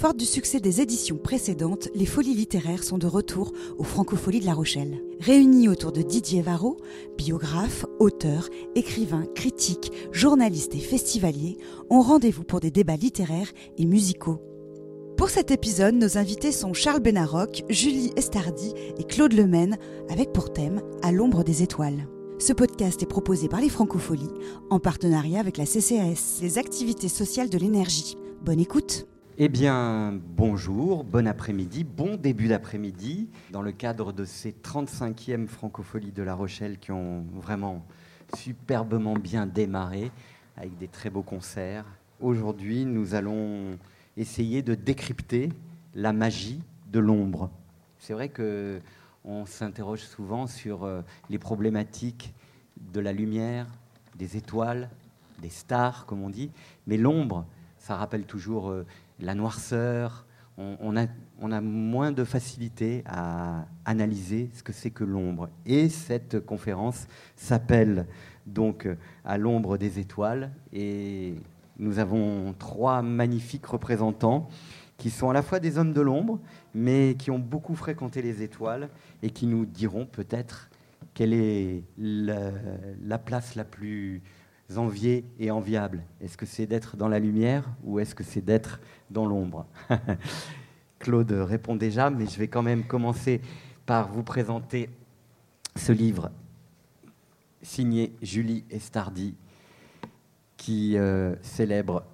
Forte du succès des éditions précédentes, les folies littéraires sont de retour aux Francopholies de La Rochelle. Réunis autour de Didier Varro, biographe, auteur, écrivain, critique, journaliste et festivalier, ont rendez-vous pour des débats littéraires et musicaux. Pour cet épisode, nos invités sont Charles Benaroc, Julie Estardi et Claude Lemaine, avec pour thème À l'ombre des étoiles. Ce podcast est proposé par les Francopholies en partenariat avec la CCAS, les activités sociales de l'énergie. Bonne écoute. Eh bien, bonjour, bon après-midi, bon début d'après-midi, dans le cadre de ces 35e Francopholies de La Rochelle qui ont vraiment superbement bien démarré, avec des très beaux concerts. Aujourd'hui, nous allons essayer de décrypter la magie de l'ombre. C'est vrai que on s'interroge souvent sur euh, les problématiques de la lumière, des étoiles, des stars, comme on dit, mais l'ombre, ça rappelle toujours euh, la noirceur. On, a, moins de facilité à analyser ce que c'est que l'ombre. Et cette conférence s'appelle donc À l'ombre des étoiles. Et nous avons trois magnifiques représentants qui sont à la fois des hommes de l'ombre, mais qui ont beaucoup fréquenté les étoiles et qui nous diront peut-être quelle est la, place la plus enviée et enviable Est-ce que c'est d'être dans la lumière ou est-ce que c'est d'être dans l'ombre. Claude répond déjà, mais je vais quand même commencer par vous présenter ce livre signé Julie Estardi qui euh, célèbre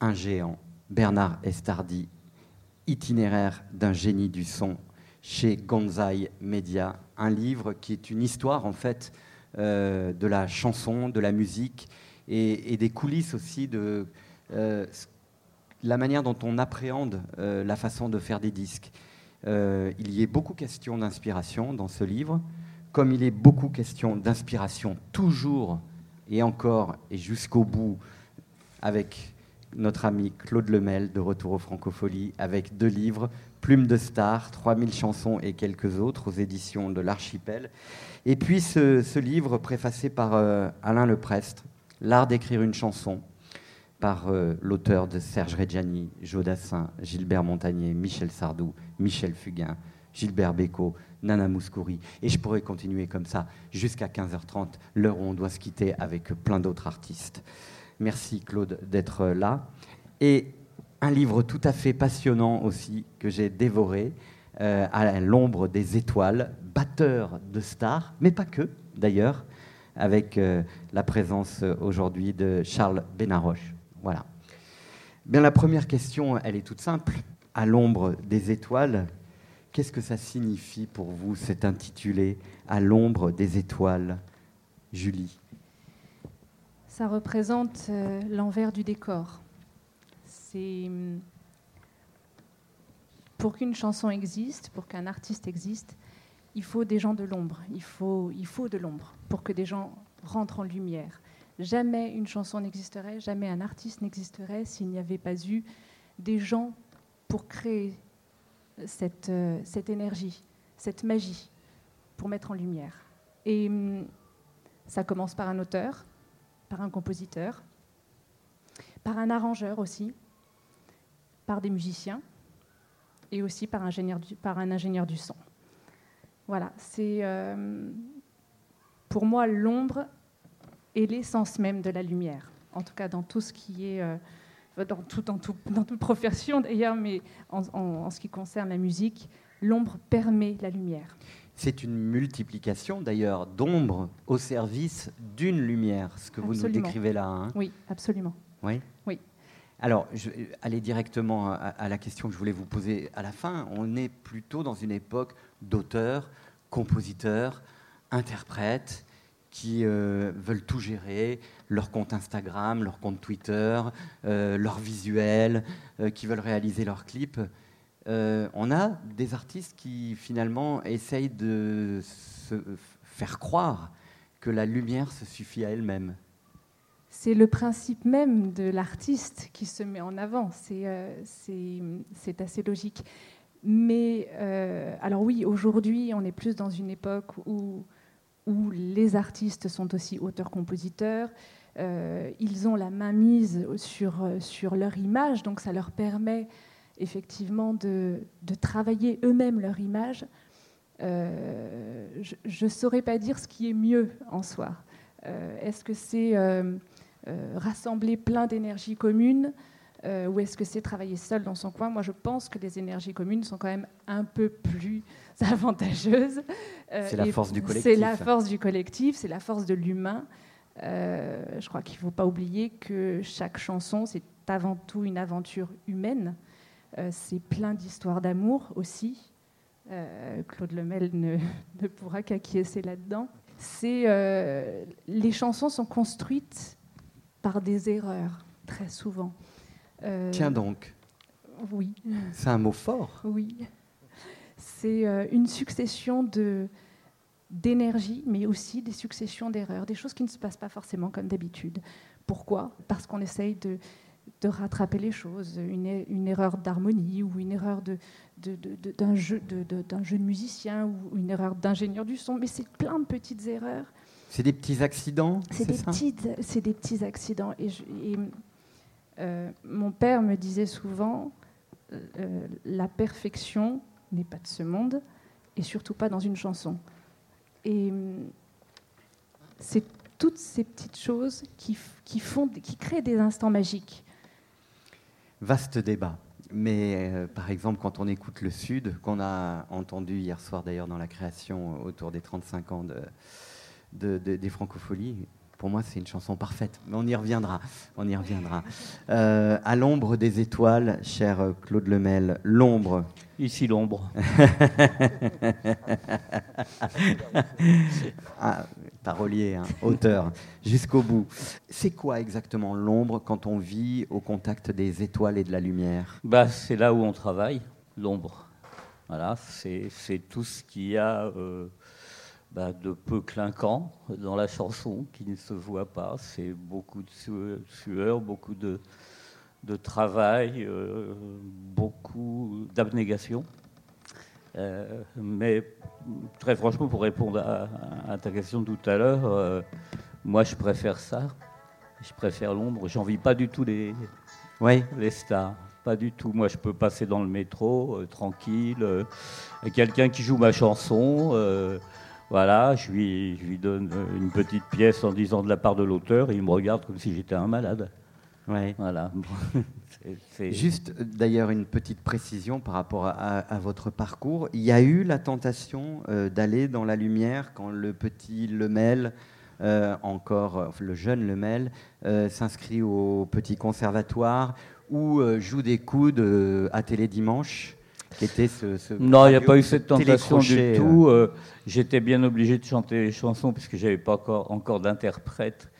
un géant, Bernard Estardi, itinéraire d'un génie du son chez Gonzai Media, un livre qui est une histoire en fait euh, de la chanson, de la musique et, des coulisses aussi de euh, la manière dont on appréhende euh, la façon de faire des disques. il y est beaucoup question d'inspiration dans ce livre, comme il est beaucoup question d'inspiration toujours et encore et jusqu'au bout avec notre ami Claude Lemel de Retour aux Francopholies avec deux livres, Plume de Star, 3000 chansons et quelques autres aux éditions de l'Archipel. Et puis ce, livre préfacé par euh, Alain Leprest, L'art d'écrire une chanson, par euh, l'auteur de Serge Reggiani, Jodassin, Gilbert Montagnier, Michel Sardou, Michel Fugain, Gilbert Bécaud, Nana Mouskouri. Et je pourrais continuer comme ça jusqu'à 15h30, l'heure où on doit se quitter avec plein d'autres artistes. Merci Claude d'être là. Et un livre tout à fait passionnant aussi que j'ai dévoré, euh, à l'ombre des étoiles, batteur de stars, mais pas que d'ailleurs, avec euh, la présence euh, aujourd'hui de Charles Benaroche. Voilà. Bien, la première question, elle est toute simple. À l'ombre des étoiles, qu'est-ce que ça signifie pour vous, cet intitulé À l'ombre des étoiles, Julie? Ça représente euh, l'envers du décor. C'est hum, pour qu'une chanson existe, pour qu'un artiste existe, il faut des gens de l'ombre. Il faut de l'ombre pour que des gens rentrent en lumière. Jamais une chanson n'existerait, jamais un artiste n'existerait s'il n'y avait pas eu des gens pour créer cette, euh, cette énergie, cette magie, pour mettre en lumière. Et hum, ça commence par un auteur, par un compositeur, par un arrangeur aussi, par des musiciens et aussi par, par un ingénieur du son. Voilà, c'est euh, pour moi l'ombre est l'essence même de la lumière, en tout cas dans tout ce qui est, euh, dans, tout, dans, dans, toute profession d'ailleurs, mais en ce qui concerne la musique, l'ombre permet la lumière. C'est une multiplication d'ailleurs d'ombres au service d'une lumière, ce que vous nous décrivez là. Hein. oui, absolument. Oui. Oui. Alors, je vais aller directement à, la question que je voulais vous poser à la fin. On est plutôt dans une époque d'auteurs, compositeurs, interprètes qui euh, veulent tout gérer, leur compte Instagram, leur compte Twitter, euh, leur visuel, euh, qui veulent réaliser leurs clips. Euh, on a des artistes qui finalement essayent de se faire croire que la lumière se suffit à elle-même. C'est le principe même de l'artiste qui se met en avant. C'est assez logique. Mais alors oui, aujourd'hui, on est plus dans une époque où, où les artistes sont aussi auteurs-compositeurs. ils ont la main mise sur, sur leur image, donc ça leur permet effectivement de, travailler eux-mêmes leur image, euh, je ne saurais pas dire ce qui est mieux en soi. Euh, est-ce que c'est euh, rassembler plein d'énergies communes ou est-ce que c'est travailler seul dans son coin? Moi, je pense que les énergies communes sont quand même un peu plus avantageuses. c'est la force du collectif. C'est la force du collectif, c'est la force de l'humain. je crois qu'il ne faut pas oublier que chaque chanson, c'est avant tout une aventure humaine. c'est plein d'histoires d'amour aussi. Euh, Claude Lemel ne, ne pourra qu'acquiescer là-dedans. C'est euh, les chansons sont construites par des erreurs très souvent. Euh, Tiens donc. Oui. C'est un mot fort. Oui. C'est une succession de d'énergie, mais aussi des successions d'erreurs, des choses qui ne se passent pas forcément comme d'habitude. Pourquoi? Parce qu'on essaye de, de rattraper les choses, une, une erreur d'harmonie ou une erreur de, d'un jeu, d'un jeu de musicien ou une erreur d'ingénieur du son, mais c'est plein de petites erreurs. C'est des petits accidents C'est des, c'est des petits accidents. Et, euh, mon père me disait souvent, euh, la perfection n'est pas de ce monde, et surtout pas dans une chanson. Et c'est toutes ces petites choses qui, font, qui créent des instants magiques. Vaste débat. Mais euh, par exemple, quand on écoute le Sud, qu'on a entendu hier soir d'ailleurs dans la création euh, autour des 35 ans de, des Francopholies, pour moi, c'est une chanson parfaite. Mais on y reviendra. On y reviendra. Euh, à l'ombre des étoiles, cher Claude Lemel, l'ombre. Ici l'ombre. ah, parolier, hein, auteur, jusqu'au bout. C'est quoi exactement l'ombre quand on vit au contact des étoiles et de la lumière? Bah, C'est là où on travaille, l'ombre. Voilà, c'est tout ce qu'il y a euh, bah, de peu clinquant dans la chanson qui ne se voit pas. C'est beaucoup de sueur, beaucoup de, de travail, euh, beaucoup d'abnégation. Euh, mais très franchement, pour répondre à, ta question tout à l'heure, euh, moi je préfère ça. Je préfère l'ombre. J'en vis pas du tout les, les stars. Pas du tout. Moi, je peux passer dans le métro euh, tranquille. Quelqu'un qui joue ma chanson, voilà, je lui, je lui donne une petite pièce en disant de la part de l'auteur et il me regarde comme si j'étais un malade. Ouais. Voilà. Juste d'ailleurs une petite précision par rapport à, votre parcours. Il y a eu la tentation euh, d'aller dans la lumière quand le petit Lemel, euh, encore le jeune Lemel, euh, s'inscrit au petit conservatoire ou joue des coudes à Télé Dimanche. Qui était ce, non, il n'y a pas eu cette tentation du tout. J'étais bien obligé de chanter les chansons puisque j'avais pas encore, encore d'interprète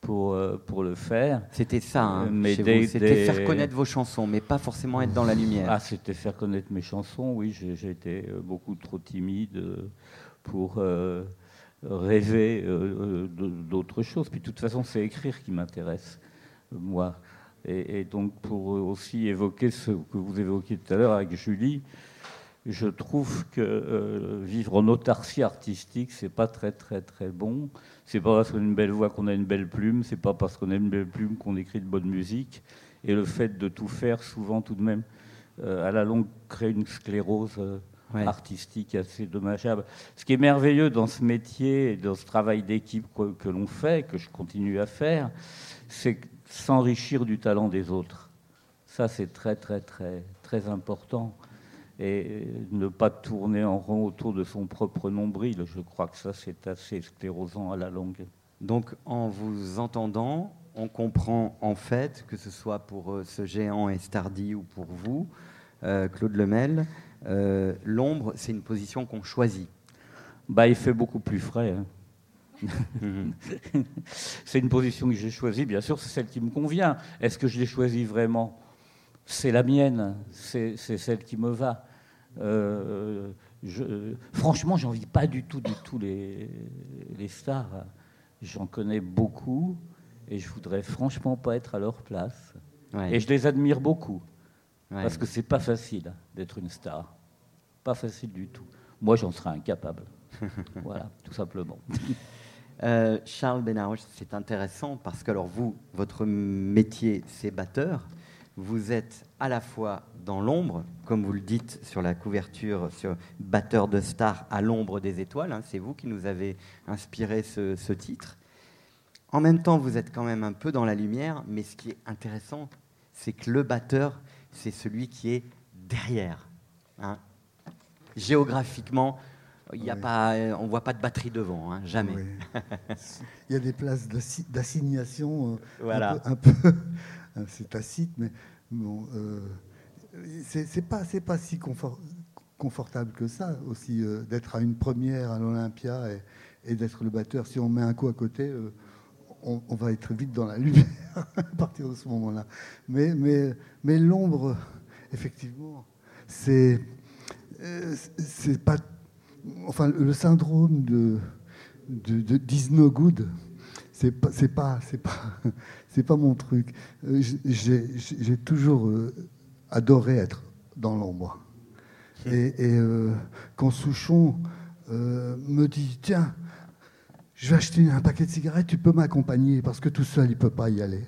pour, euh, pour le faire. C'était ça, hein, c'était faire connaître vos chansons, mais pas forcément être dans la lumière. Ah, c'était faire connaître mes chansons, oui, j'ai été euh, beaucoup trop timide euh, pour rêver d'autres choses. Puis de toute façon, c'est écrire qui m'intéresse, moi. Et, et, donc pour aussi évoquer ce que vous évoquiez tout à l'heure avec Julie, je trouve que vivre en autarcie artistique, c'est pas très très très bon. C'est pas parce qu'on a une belle voix qu'on a une belle plume, c'est pas parce qu'on a une belle plume qu'on écrit de bonne musique. Et le fait de tout faire, souvent tout de même, euh, à la longue, crée une sclérose euh, artistique assez dommageable. Ce qui est merveilleux dans ce métier et dans ce travail d'équipe que, que l'on fait, que je continue à faire, c'est s'enrichir du talent des autres. Ça, c'est très, très, très, très important et ne pas tourner en rond autour de son propre nombril. Je crois que ça, c'est assez sclérosant à la longue. Donc, en vous entendant, on comprend en fait, que ce soit pour euh, ce géant Estardi ou pour vous, euh, Claude Lemel, euh, l'ombre, c'est une position qu'on choisit. Bah, il fait beaucoup plus frais. Hein. c'est une position que j'ai choisie, bien sûr, c'est celle qui me convient. Est-ce que je l'ai choisie vraiment? C'est la mienne, c'est celle qui me va. Euh, je, franchement, j'en vis pas du tout, du tout les, les stars. J'en connais beaucoup et je voudrais franchement pas être à leur place. Et je les admire beaucoup parce que c'est pas facile d'être une star, pas facile du tout. Moi, j'en serais incapable. voilà, tout simplement. Euh, Charles Benausch, c'est intéressant parce que alors vous, votre métier, c'est batteur, vous êtes à la fois dans l'ombre, comme vous le dites sur la couverture, sur Batteur de stars à l'ombre des étoiles, hein, c'est vous qui nous avez inspiré ce, ce, titre. En même temps, vous êtes quand même un peu dans la lumière, mais ce qui est intéressant, c'est que le batteur, c'est celui qui est derrière. Hein. Géographiquement, il y a pas, on ne voit pas de batterie devant, hein, jamais. il y a des places d'assignation euh, voilà. un peu, c'est tacite, mais bon, euh, c'est pas, pas si confortable que ça aussi euh, d'être à une première à l'Olympia et, d'être le batteur. Si on met un coup à côté, euh, on, va être vite dans la lumière à partir de ce moment-là. Mais, mais, mais l'ombre, effectivement, c'est c'est pas enfin le syndrome de de, de no good c'est pas c'est pas c'est pas c'est pas mon truc. Euh, j'ai toujours euh, adoré être dans l'ombre. Et, euh, quand Souchon me dit tiens je vais acheter un paquet de cigarettes tu peux m'accompagner parce que tout seul il peut pas y aller.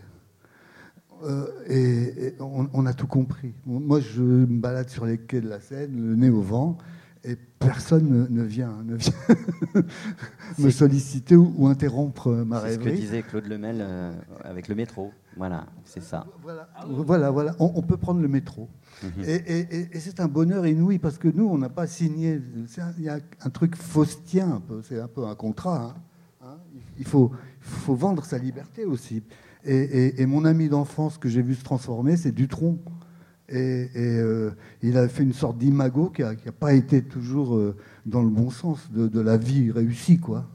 Et, on, a tout compris. Moi, je me balade sur les quais de la Seine, le nez au vent, et personne ne, vient, ne vient me solliciter ou, interrompre ma rêverie. C'est ce que disait Claude Lemel euh, avec le métro. Voilà, c'est ça. Voilà, voilà, On, peut prendre le métro. Mhm. Et, c'est un bonheur inouï parce que nous, on n'a pas signé. Il y a un truc faustien un peu. C'est un peu un contrat. Hein. Hein? il faut, faut vendre sa liberté aussi. Et, mon ami d'enfance que j'ai vu se transformer, c'est Dutronc. Et, euh, il a fait une sorte d'imago qui n'a pas été toujours euh, dans le bon sens de, la vie réussie. Quoi.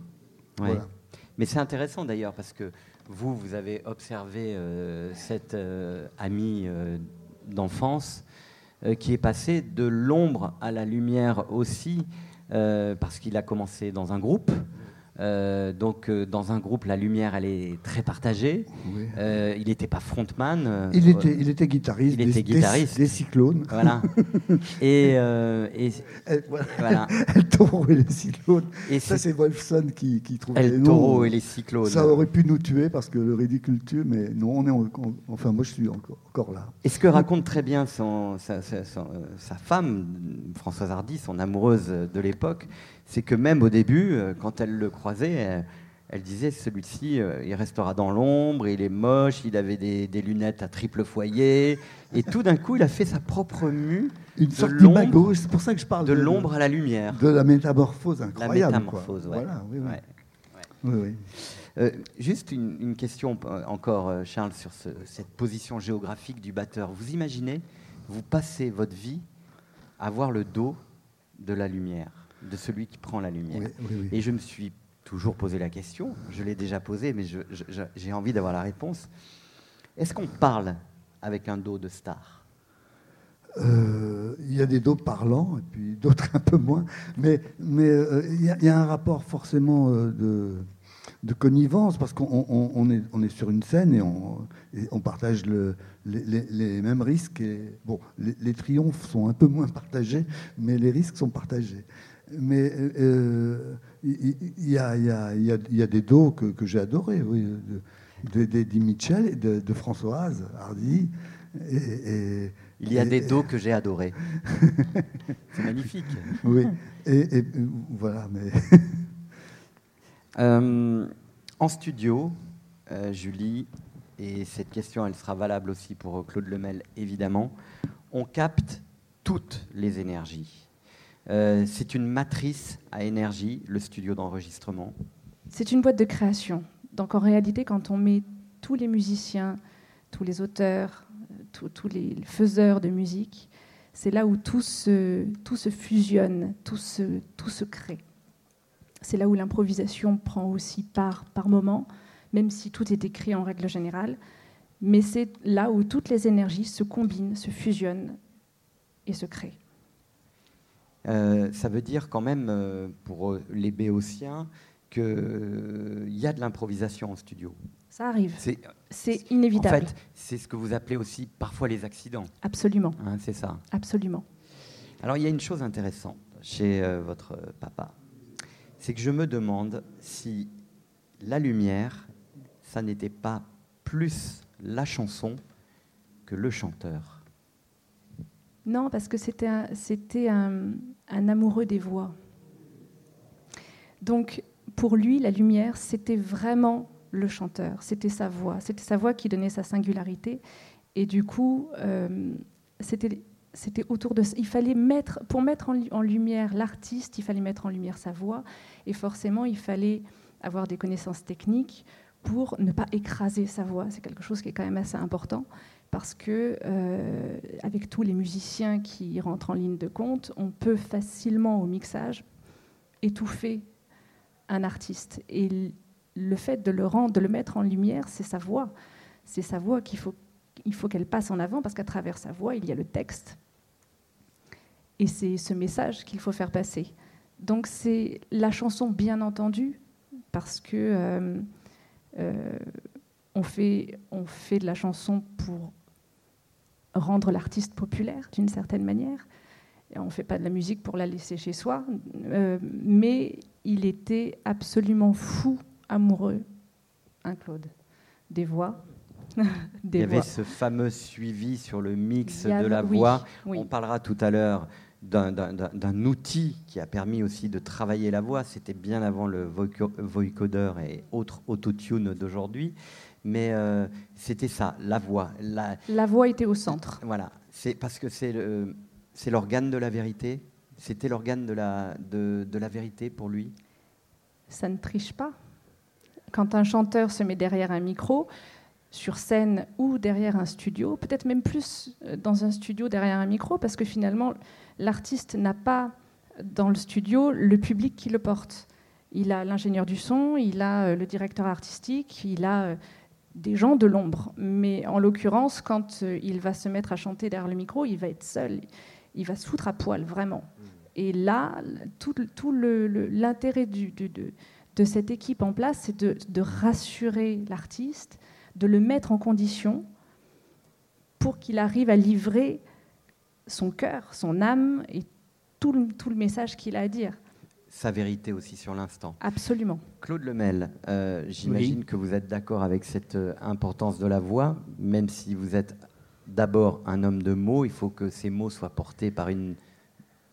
Mais c'est intéressant d'ailleurs parce que vous, vous avez observé euh, cet ami d'enfance qui est passé de l'ombre à la lumière aussi, parce qu'il a commencé dans un groupe. Euh, donc, euh, dans un groupe, la lumière, elle est très partagée. Euh, il n'était pas frontman. il, était, il était guitariste. Il était guitariste. Des, cyclones. Voilà. et, et voilà. El taureau et les cyclones. Et ça, c'est Wolfson qui, qui trouvait El taureau et les cyclones. Ça aurait pu nous tuer parce que le ridicule tue, mais non, on est enfin, moi, je suis encore, encore là. Et ce que raconte très bien son, sa, sa femme, Françoise Hardy, son amoureuse de l'époque, c'est que même au début, euh, quand elle le croisait, elle, disait celui-ci, euh, il restera dans l'ombre, il est moche, il avait des, lunettes à triple foyer, et tout d'un coup, il a fait sa propre mue. Une sorte de c'est pour ça que je parle de, l'ombre à la lumière. De la métamorphose incroyable. La métamorphose, Voilà, oui, oui. Euh, juste une, question encore, Charles, sur cette position géographique du batteur. Vous imaginez, vous passez votre vie à voir le dos de la lumière de celui qui prend la lumière. Et je me suis toujours posé la question, je l'ai déjà posée, mais j'ai envie d'avoir la réponse. Est-ce qu'on parle avec un dos de star? Euh, il y a des dos parlants et puis d'autres un peu moins, mais mais euh, il y, a un rapport forcément euh, de, de connivence parce qu'on est, on est sur une scène et on, on partage le, les, mêmes risques. Et, bon, les, triomphes sont un peu moins partagés, mais les risques sont partagés mais il y, a, des dos que, j'ai adorés, oui, d'Eddie Mitchell et de, Françoise Hardy. Et, il y a des dos que j'ai adorés. C'est magnifique. Oui, et, voilà. Mais euh, en studio, euh, Julie, et cette question, elle sera valable aussi pour Claude Lemel, évidemment, on capte toutes les énergies euh, c'est une matrice à énergie, le studio d'enregistrement. C'est une boîte de création. Donc en réalité, quand on met tous les musiciens, tous les auteurs, tous les faiseurs de musique, c'est là où tout se, fusionne, tout se, tout se crée. C'est là où l'improvisation prend aussi part par moment, même si tout est écrit en règle générale. Mais c'est là où toutes les énergies se combinent, se fusionnent et se créent. Euh, ça veut dire quand même, euh, pour les béotiens, qu'il euh, y a de l'improvisation en studio. Ça arrive. C'est inévitable. En fait, c'est ce que vous appelez aussi parfois les accidents. Absolument. Hein, c'est ça. Absolument. Alors, il y a une chose intéressante chez votre papa. C'est que je me demande si la lumière, ça n'était pas plus la chanson que le chanteur. Non, parce que c'était un, amoureux des voix. Donc, pour lui, la lumière, c'était vraiment le chanteur, c'était sa voix, c'était sa voix qui donnait sa singularité. Et du coup, euh, c'était, autour de il fallait mettre pour mettre en lumière l'artiste, il fallait mettre en lumière sa voix, et forcément, il fallait avoir des connaissances techniques pour ne pas écraser sa voix. C'est quelque chose qui est quand même assez important parce que euh, avec tous les musiciens qui rentrent en ligne de compte, on peut facilement au mixage étouffer un artiste. Et le fait de le rendre, de le mettre en lumière, c'est sa voix. C'est sa voix qu'il faut il faut qu'elle passe en avant parce qu'à travers sa voix, il y a le texte. Et c'est ce message qu'il faut faire passer. Donc c'est la chanson, bien entendu, parce que euh, euh, on, fait, on fait de la chanson pour rendre l'artiste populaire d'une certaine manière. Et on ne fait pas de la musique pour la laisser chez soi. Euh, mais il était absolument fou, amoureux, un Claude, des voix. des il y avait ce fameux suivi sur le mix de la voix. On parlera tout à l'heure d'un outil qui a permis aussi de travailler la voix. C'était bien avant le voicoder et autres autotune d'aujourd'hui. Mais euh, c'était ça, la voix. La... la... voix était au centre. Voilà, c'est parce que c'est l'organe de la vérité. C'était l'organe de la, de, de la vérité pour lui. Ça ne triche pas. Quand un chanteur se met derrière un micro, sur scène ou derrière un studio, peut-être même plus euh, dans un studio derrière un micro, parce que finalement, l'artiste n'a pas dans le studio le public qui le porte. Il a l'ingénieur du son, il a euh, le directeur artistique, il a euh, des gens de l'ombre. Mais en l'occurrence, quand il va se mettre à chanter derrière le micro, il va être seul, il va se foutre à poil, vraiment. Mmh. Et là, tout, l'intérêt de, cette équipe en place, c'est de rassurer l'artiste, de le mettre en condition pour qu'il arrive à livrer son cœur, son âme et tout le, tout le message qu'il a à dire. Sa vérité aussi sur l'instant. Absolument. Claude Lemel, euh, j'imagine que vous êtes d'accord avec cette euh, importance de la voix, même si vous êtes d'abord un homme de mots, il faut que ces mots soient portés par une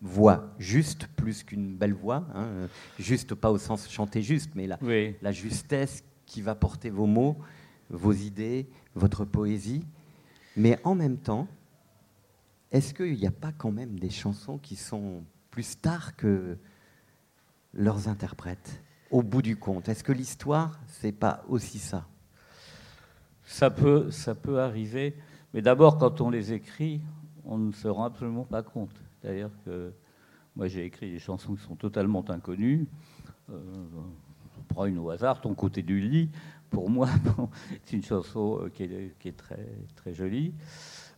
voix juste, plus qu'une belle voix. Hein, juste, pas au sens chanter juste, mais la, la justesse qui va porter vos mots vos idées, votre poésie. Mais en même temps, est-ce qu'il n'y a pas quand même des chansons qui sont plus stars que leurs interprètes, au bout du compte Est-ce que l'histoire, c'est pas aussi ça? Ça peut, ça peut arriver, mais d'abord, quand on les écrit, on ne se rend absolument pas compte. Que moi, j'ai écrit des chansons qui sont totalement inconnues. Euh, prends une au hasard, Ton côté du lit pour moi, c'est une chanson euh, qui est, très, très jolie.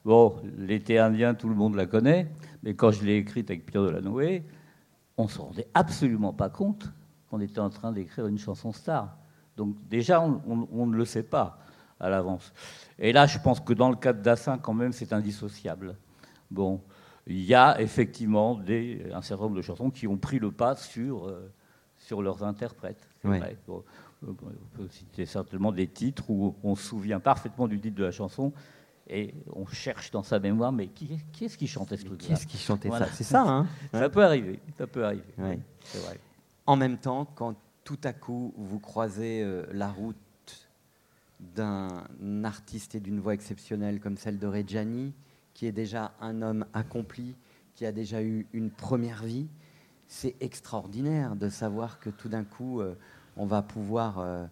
Bon, l'été indien, tout le monde la connaît, mais quand je l'ai écrite avec Pierre Delanoë, on ne se rendait absolument pas compte qu'on était en train d'écrire une chanson star. Donc déjà, on, ne le sait pas à l'avance. Et là, je pense que dans le cas de Dassin, quand même, c'est indissociable. Bon, il y a effectivement des, un certain nombre de chansons qui ont pris le pas sur, euh, sur leurs interprètes. Vrai. On peut citer certainement des titres où on se souvient parfaitement du titre de la chanson et on cherche dans sa mémoire, mais qui, est-ce qui chantait ce truc-là Qui est-ce qui chantait ça C'est ça, hein Ça peut arriver, ça peut arriver. C'est vrai. En même temps, quand tout à coup vous croisez euh, la route d'un artiste et d'une voix exceptionnelle comme celle de Reggiani, qui est déjà un homme accompli, qui a déjà eu une première vie, c'est extraordinaire de savoir que tout d'un coup, euh, on va pouvoir, euh,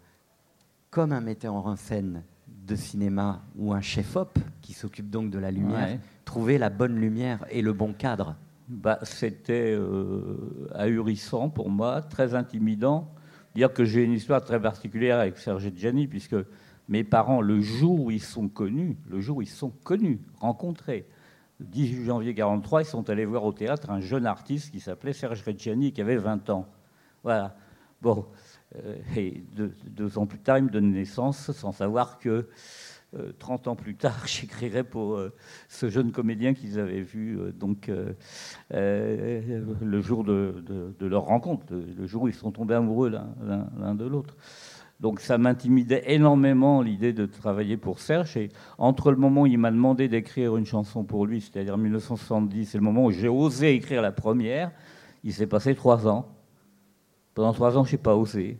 comme un metteur en scène de cinéma ou un chef-op qui s'occupe donc de la lumière, trouver la bonne lumière et le bon cadre. Bah, C'était euh, ahurissant pour moi, très intimidant. Dire que j'ai une histoire très particulière avec Serge Gianni, puisque mes parents, le jour où ils sont connus, le jour où ils sont connus, rencontrés, le 18 janvier 1943, ils sont allés voir au théâtre un jeune artiste qui s'appelait Serge Reggiani, qui avait 20 ans. Voilà. Bon, et deux, ans plus tard, il me donne naissance sans savoir que 30 euh, ans plus tard, j'écrirais pour euh, ce jeune comédien qu'ils avaient vu donc, le jour de, leur rencontre, le jour où ils sont tombés amoureux l'un de l'autre. Donc ça m'intimidait énormément l'idée de travailler pour Serge. Et entre le moment où il m'a demandé d'écrire une chanson pour lui, c'est-à-dire 1970, et le moment où j'ai osé écrire la première, il s'est passé trois ans. Pendant trois ans, je n'ai pas osé.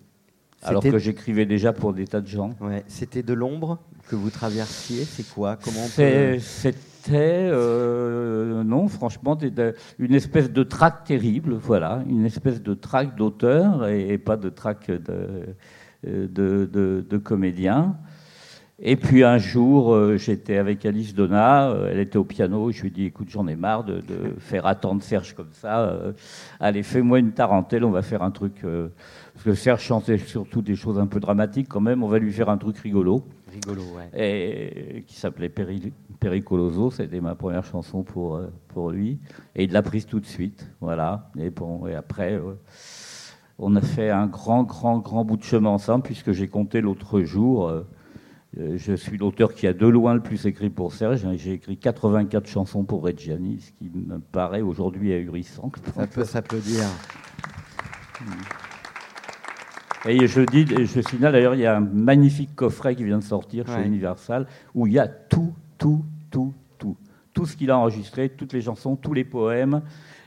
Alors que j'écrivais déjà pour des tas de gens. Ouais. C'était de l'ombre que vous traversiez C'est quoi Comment C'était, euh, non, franchement, une espèce de trac terrible, voilà, une espèce de trac d'auteur et, pas de trac de, de, de, comédien. Et puis un jour, euh, j'étais avec Alice Donna, euh, elle était au piano, je lui ai dit écoute, j'en ai marre de, faire attendre Serge comme ça. allez, fais-moi une tarentelle, on va faire un truc. Parce que Serge chantait surtout des choses un peu dramatiques quand même, on va lui faire un truc rigolo. Rigolo, ouais. Et, qui s'appelait Pericoloso, c'était ma première chanson pour, pour lui. Et il l'a prise tout de suite, voilà. Et, bon, et après on a fait un grand, grand, grand bout de chemin ensemble, puisque j'ai compté l'autre jour. Euh, euh, je suis l'auteur qui a de loin le plus écrit pour Serge. J'ai écrit 84 chansons pour Reggiani, ce qui me paraît aujourd'hui ahurissant. Ça peut s'applaudir. Et je dis, je signale d'ailleurs, il y a un magnifique coffret qui vient de sortir chez Universal où il y a tout, tout, tout, tout. Tout ce qu'il a enregistré, toutes les chansons, tous les poèmes.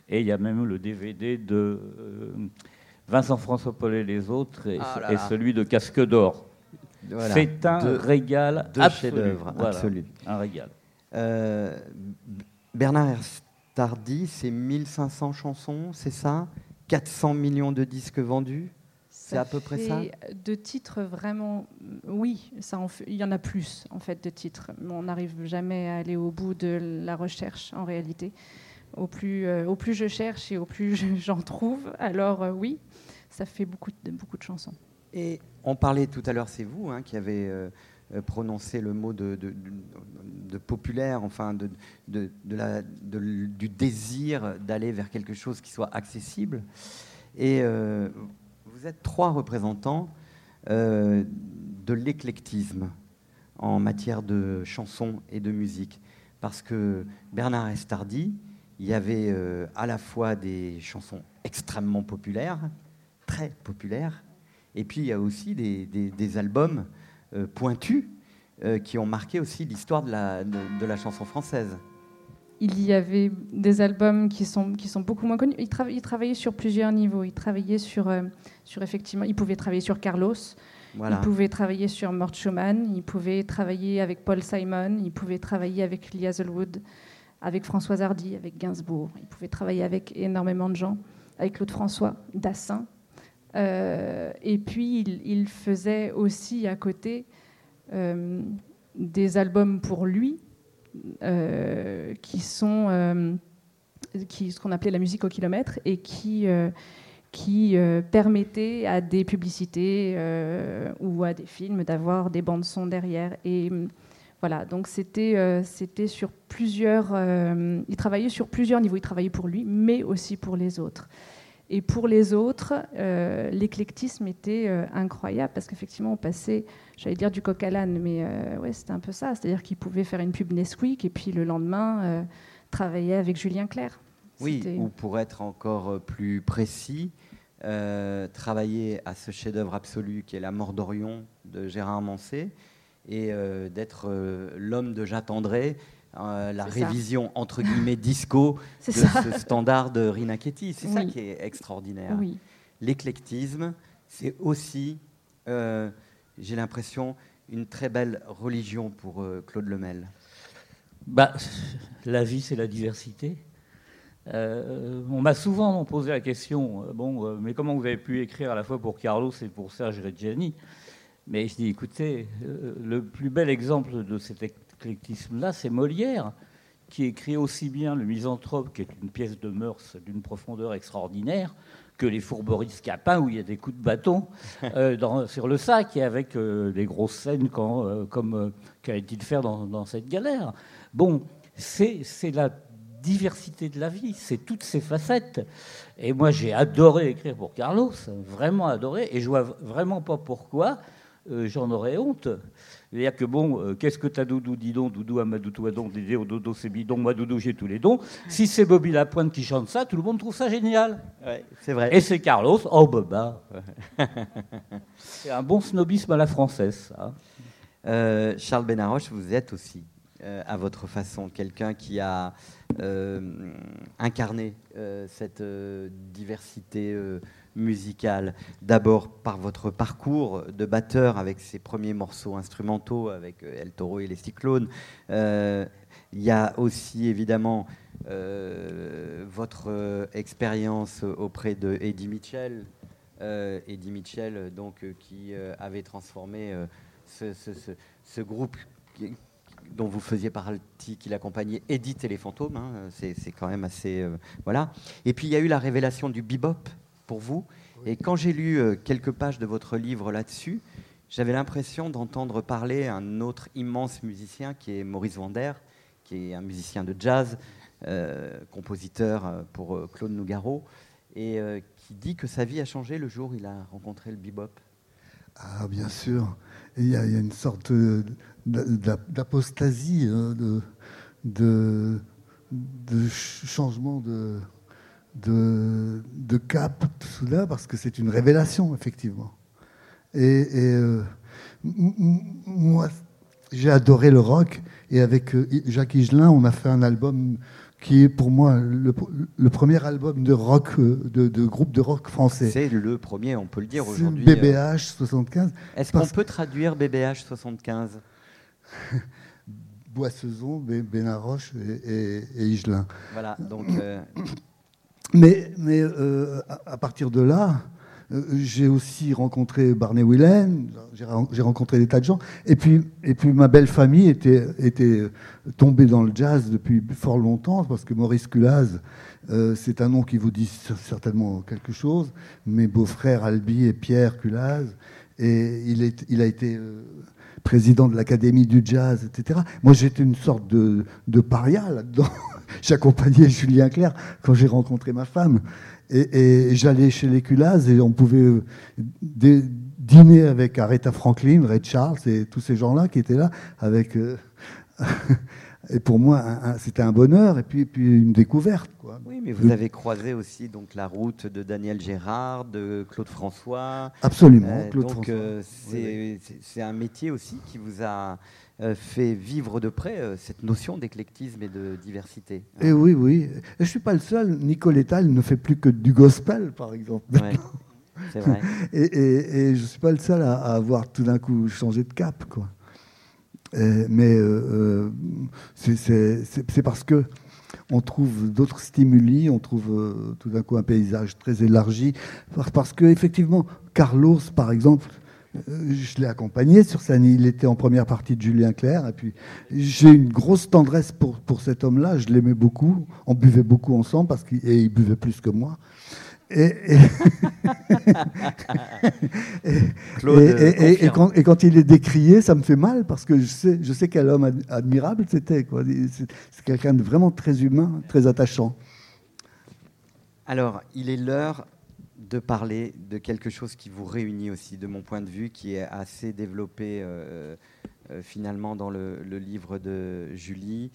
Et il y a même le DVD de. Euh, Vincent François Paul et les autres et, ah celui de Casque d'Or. C'est un régal absolu. absolu. Un régal. Euh, Bernard Tardy, c'est 1500 chansons, c'est ça? 400 millions de disques vendus? C'est à peu près ça? De titres, vraiment, oui, ça il y en a plus, en fait, de titres. On n'arrive jamais à aller au bout de la recherche, en réalité. Au plus, euh, au plus je cherche et au plus j'en trouve, alors euh, oui, ça fait beaucoup de, beaucoup de chansons. Et on parlait tout à l'heure, c'est vous hein, qui avez euh, euh, prononcé le mot de, de, populaire, enfin de, la, du désir d'aller vers quelque chose qui soit accessible. Et euh, vous êtes trois représentants de l'éclectisme en matière de chansons et de musique. Parce que Bernard Estardi, il y avait à la fois des chansons extrêmement populaires, très populaire. Et puis il y a aussi des, albums euh, pointus euh, qui ont marqué aussi l'histoire de la, de, la, chanson française. Il y avait des albums qui sont, qui sont beaucoup moins connus. Il, il travaillait sur plusieurs niveaux. Il travaillait sur, euh, sur effectivement, il pouvait travailler sur Carlos, il pouvait travailler sur Mort Schumann, il pouvait travailler avec Paul Simon, il pouvait travailler avec Lee Hazelwood, avec Françoise Hardy, avec Gainsbourg. Il pouvait travailler avec énormément de gens, avec Claude François, Dassin. Euh, et puis, il, faisait aussi à côté euh, des albums pour lui, qui sont qui, ce qu'on appelait la musique au kilomètre, et qui, qui permettaient à des publicités ou à des films d'avoir des bandes son derrière. Et voilà, donc c'était c'était sur plusieurs. il travaillait sur plusieurs niveaux. Il travaillait pour lui, mais aussi pour les autres. Et pour les autres, euh, l'éclectisme était euh, incroyable parce qu'effectivement, on passait, j'allais dire du coq à l'âne, mais euh, ouais, c'était un peu ça. C'est-à-dire qu'ils pouvaient faire une pub Nesquik et puis le lendemain travailler avec Julien Clerc. Oui, ou pour être encore plus précis, travailler à ce chef-d'œuvre absolu qui est La mort d'Orion de Gérard Manset et d'être l'homme de J'attendrai euh, la révision entre guillemets disco de ce standard de Rina Ketty. C'est ça qui est extraordinaire. L'éclectisme, c'est aussi, euh, j'ai l'impression, une très belle religion pour euh, Claude Lemel. Bah, la vie, c'est la diversité. on m'a souvent posé la question, bon, mais comment vous avez pu écrire à la fois pour Carlos et pour Serge Reggiani? Mais je dis, écoutez, le plus bel exemple de cette éclectisme-là, c'est Molière, qui écrit aussi bien Le Misanthrope, qui est une pièce de mœurs d'une profondeur extraordinaire, que Les Fourberies de Scapin, où il y a des coups de bâton euh, sur le sac, et avec euh, des grosses scènes quand, euh, comme qu'allait-il faire dans, cette galère. Bon, c'est la diversité de la vie, c'est toutes ces facettes. Et moi, j'ai adoré écrire pour Carlos, vraiment adoré, et je vois vraiment pas pourquoi j'en aurais honte. C'est-à-dire que bon, qu'est-ce que t'as doudou, dis donc, doudou, amadou, toi donc, dédé, au dodo, c'est bidon, moi doudou, j'ai tous les dons. Si c'est Bobby Lapointe qui chante ça, tout le monde trouve ça génial. c'est vrai. Et c'est Carlos, oh baba. c'est un bon snobisme à la française, ça. Charles Benaroche, vous êtes aussi euh, à votre façon, quelqu'un qui a euh, incarné euh, cette diversité musicale, d'abord par votre parcours de batteur avec ses premiers morceaux instrumentaux avec El Toro et les Cyclones. il y a aussi évidemment votre expérience auprès de Eddie Mitchell, Eddie Mitchell donc qui avait transformé ce, groupe dont vous faisiez partie, qui l'accompagnait, Edith et les fantômes. Hein, c'est, quand même assez. Euh, voilà. Et puis il y a eu la révélation du bebop pour vous. Et quand j'ai lu euh, quelques pages de votre livre là-dessus, j'avais l'impression d'entendre parler un autre immense musicien qui est Maurice Vander, qui est un musicien de jazz, euh, compositeur pour Claude Nougaro, et qui dit que sa vie a changé le jour où il a rencontré le bebop. Ah, bien sûr. Il y, a, une sorte d'apostasie, hein, de, de, changement de, de, cap tout soudain, parce que c'est une révélation, effectivement. Et, euh, moi, j'ai adoré le rock, et avec euh, Jacques Higelin, on a fait un album qui est pour moi le, premier album de rock, euh, de, groupe de rock français. C'est le premier, on peut le dire aujourd'hui. BBH 75. Est-ce qu'on peut traduire BBH 75 Boissezon, Benaroche et, et, Higelin. Voilà, donc. Euh, mais mais euh, à, partir de là, euh, j'ai aussi rencontré Barney Whelan, j'ai rencontré des tas de gens. Et puis, et puis ma belle famille était, était tombée dans le jazz depuis fort longtemps, parce que Maurice Culaz, c'est un nom qui vous dit certainement quelque chose. Mes beaux-frères Albi et Pierre Culaz. Et il, est, il a été président de l'Académie du jazz, etc. Moi, j'étais une sorte de, de paria là-dedans. J'accompagnais Julien Clerc quand j'ai rencontré ma femme. Et, j'allais chez les Culaz et on pouvait dîner avec Aretha Franklin, Ray Charles et tous ces gens-là qui étaient là avec. Euh, et pour moi, c'était un bonheur et puis, puis une découverte. Quoi. Oui, mais vous avez croisé aussi donc la route de Daniel Gérard, de Claude François. Absolument, euh, Claude donc, euh, c'est un métier aussi qui vous a euh, fait vivre de près cette notion d'éclectisme et de diversité. Hein. Et oui, oui. Et je suis pas le seul. Nicoletta, elle ne fait plus que du gospel, par exemple. c'est vrai. et, je ne suis pas le seul à, à avoir tout d'un coup changé de cap, quoi. Euh, mais euh, euh, c'est parce que on trouve d'autres stimuli, on trouve tout d'un coup un paysage très élargi, parce que effectivement, Carlos, par exemple, je l'ai accompagné sur scène. Il était en première partie de Julien Clerc. Et puis, j'ai une grosse tendresse pour, pour cet homme-là. Je l'aimais beaucoup. On buvait beaucoup ensemble parce qu'il buvait plus que moi. Et, et, quand, il est décrié, ça me fait mal parce que je sais, je sais quel homme admirable c'était. C'est quelqu'un de vraiment très humain, très attachant. Alors, il est l'heure de parler de quelque chose qui vous réunit aussi, de mon point de vue, qui est assez développé euh, euh, finalement dans le, livre de Julie,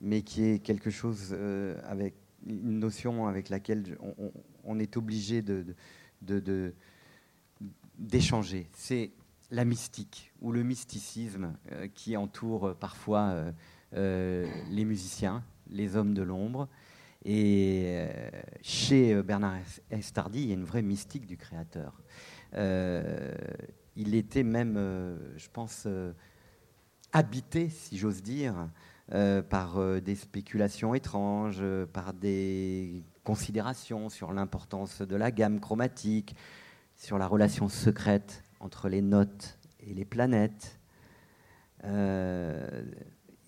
mais qui est quelque chose euh, avec une notion avec laquelle on, on est obligé d'échanger. C'est la mystique ou le mysticisme euh, qui entoure parfois euh, euh, les musiciens, les hommes de l'ombre. Et chez Bernard Estardi, il y a une vraie mystique du créateur. il était même, je pense, habité, si j'ose dire, par des spéculations étranges, par des considérations sur l'importance de la gamme chromatique, sur la relation secrète entre les notes et les planètes. Euh,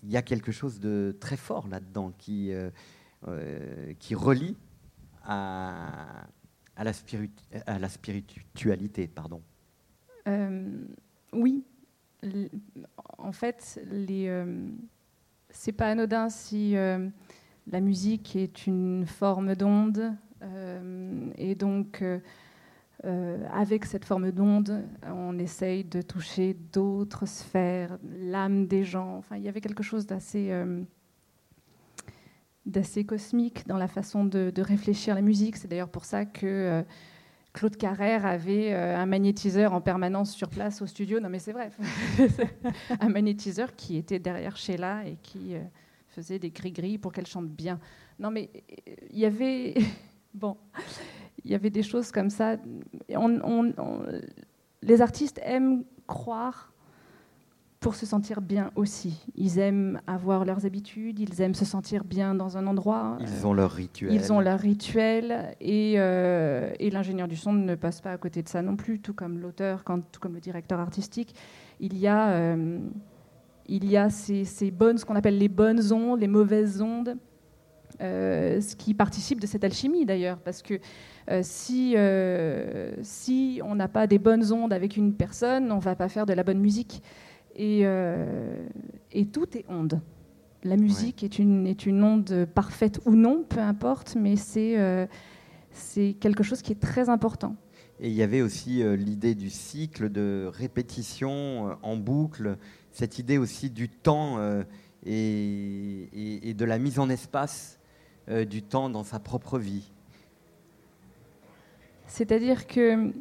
il y a quelque chose de très fort là-dedans qui, euh, euh, qui relie à, la spiritualité. Pardon. oui. En fait, les, c'est pas anodin si la musique est une forme d'onde euh, et donc euh, euh, avec cette forme d'onde, on essaye de toucher d'autres sphères, l'âme des gens. Enfin, il y avait quelque chose d'assez cosmique dans la façon de, réfléchir la musique. C'est d'ailleurs pour ça que Claude Carrère avait un magnétiseur en permanence sur place au studio. Non, mais c'est vrai, un magnétiseur qui était derrière Sheila et qui faisait des gris-gris pour qu'elle chante bien. Non, mais il y avait bon il y avait des choses comme ça. les artistes aiment croire pour se sentir bien aussi. Ils aiment avoir leurs habitudes, ils aiment se sentir bien dans un endroit. Ils ont leur rituel. Ils ont leur rituel et, euh, et l'ingénieur du son ne passe pas à côté de ça non plus, tout comme l'auteur, tout comme le directeur artistique. Il y a, euh, il y a ces, ces bonnes, ce qu'on appelle les bonnes ondes, les mauvaises ondes. Euh, ce qui participe de cette alchimie d'ailleurs, parce que euh, si, euh, si on n'a pas des bonnes ondes avec une personne, on ne va pas faire de la bonne musique. Et, et tout est onde. La musique est, une, est une onde parfaite ou non, peu importe, mais c'est c'est quelque chose qui est très important. Et il y avait aussi l'idée du cycle de répétition en boucle, cette idée aussi du temps et, et, de la mise en espace euh, du temps dans sa propre vie. C'est-à-dire que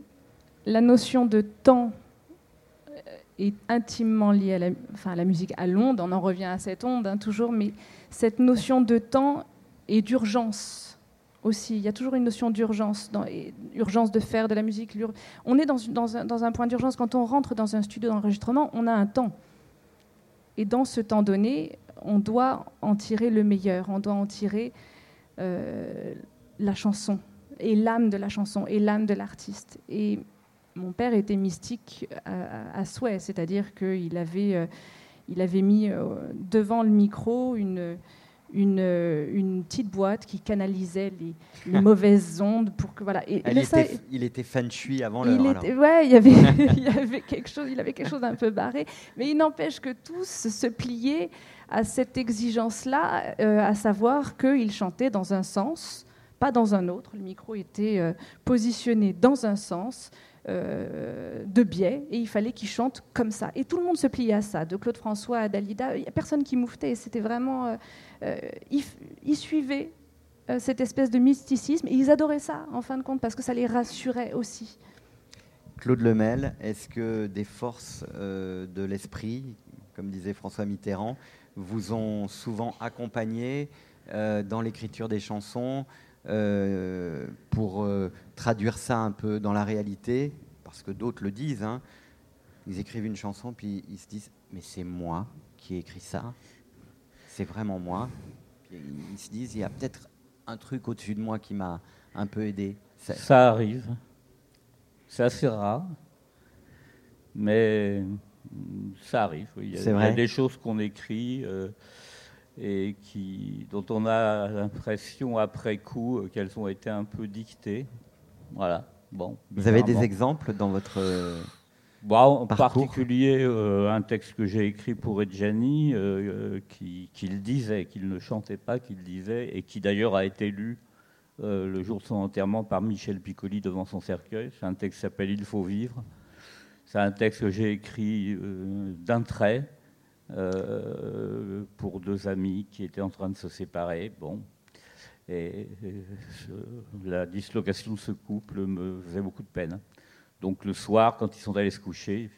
la notion de temps euh, est intimement liée à la, musique, à l'onde, on en revient à cette onde hein, toujours, mais cette notion de temps et d'urgence aussi. Il y a toujours une notion d'urgence, urgence de faire de la musique. On est dans un point d'urgence. Quand on rentre dans un studio d'enregistrement, on a un temps. Et dans ce temps donné, on doit en tirer le meilleur, on doit en tirer euh, la chanson et l'âme de la chanson et l'âme de l'artiste. Et mon père était mystique à, souhait, c'est-à-dire qu'il avait, euh, avait mis euh, devant le micro une, une, une, petite boîte qui canalisait les, mauvaises ondes pour que voilà. Et, il, était, il était fan avant l'heure. Ouais, il y avait, il y avait quelque chose, il avait quelque chose d'un peu barré, mais il n'empêche que tous se pliaient à cette exigence-là, euh, à savoir qu'il chantait dans un sens, pas dans un autre. Le micro était euh, positionné dans un sens euh, de biais et il fallait qu'il chante comme ça. Et tout le monde se pliait à ça, de Claude François à Dalida. Il n'y a personne qui mouftait. C'était vraiment. ils, suivaient cette espèce de mysticisme et ils adoraient ça, en fin de compte, parce que ça les rassurait aussi. Claude Lemel, est-ce que des forces de l'esprit, comme disait François Mitterrand, vous ont souvent accompagné euh, dans l'écriture des chansons euh, pour euh, traduire ça un peu dans la réalité, parce que d'autres le disent. Hein. Ils écrivent une chanson, puis ils se disent Mais c'est moi qui ai écrit ça, c'est vraiment moi. ils se disent Il y a peut-être un truc au-dessus de moi qui m'a un peu aidé. Ça arrive. C'est assez rare. Mais ça arrive. Il, y a, des choses qu'on écrit euh, et qui, dont on a l'impression après coup euh, qu'elles ont été un peu dictées. Voilà. Bon. Vous avez des exemples dans votre bon, en particulier euh, un texte que j'ai écrit pour Edjani qui, qui, le disait, qu'il ne chantait pas, qu'il disait, et qui d'ailleurs a été lu le jour de son enterrement par Michel Piccoli devant son cercueil. C'est un texte qui s'appelle Il faut vivre. C'est un texte que j'ai écrit euh, d'un trait euh, pour deux amis qui étaient en train de se séparer. Bon. Et, la dislocation de ce couple me faisait beaucoup de peine. Donc le soir, quand ils sont allés se coucher,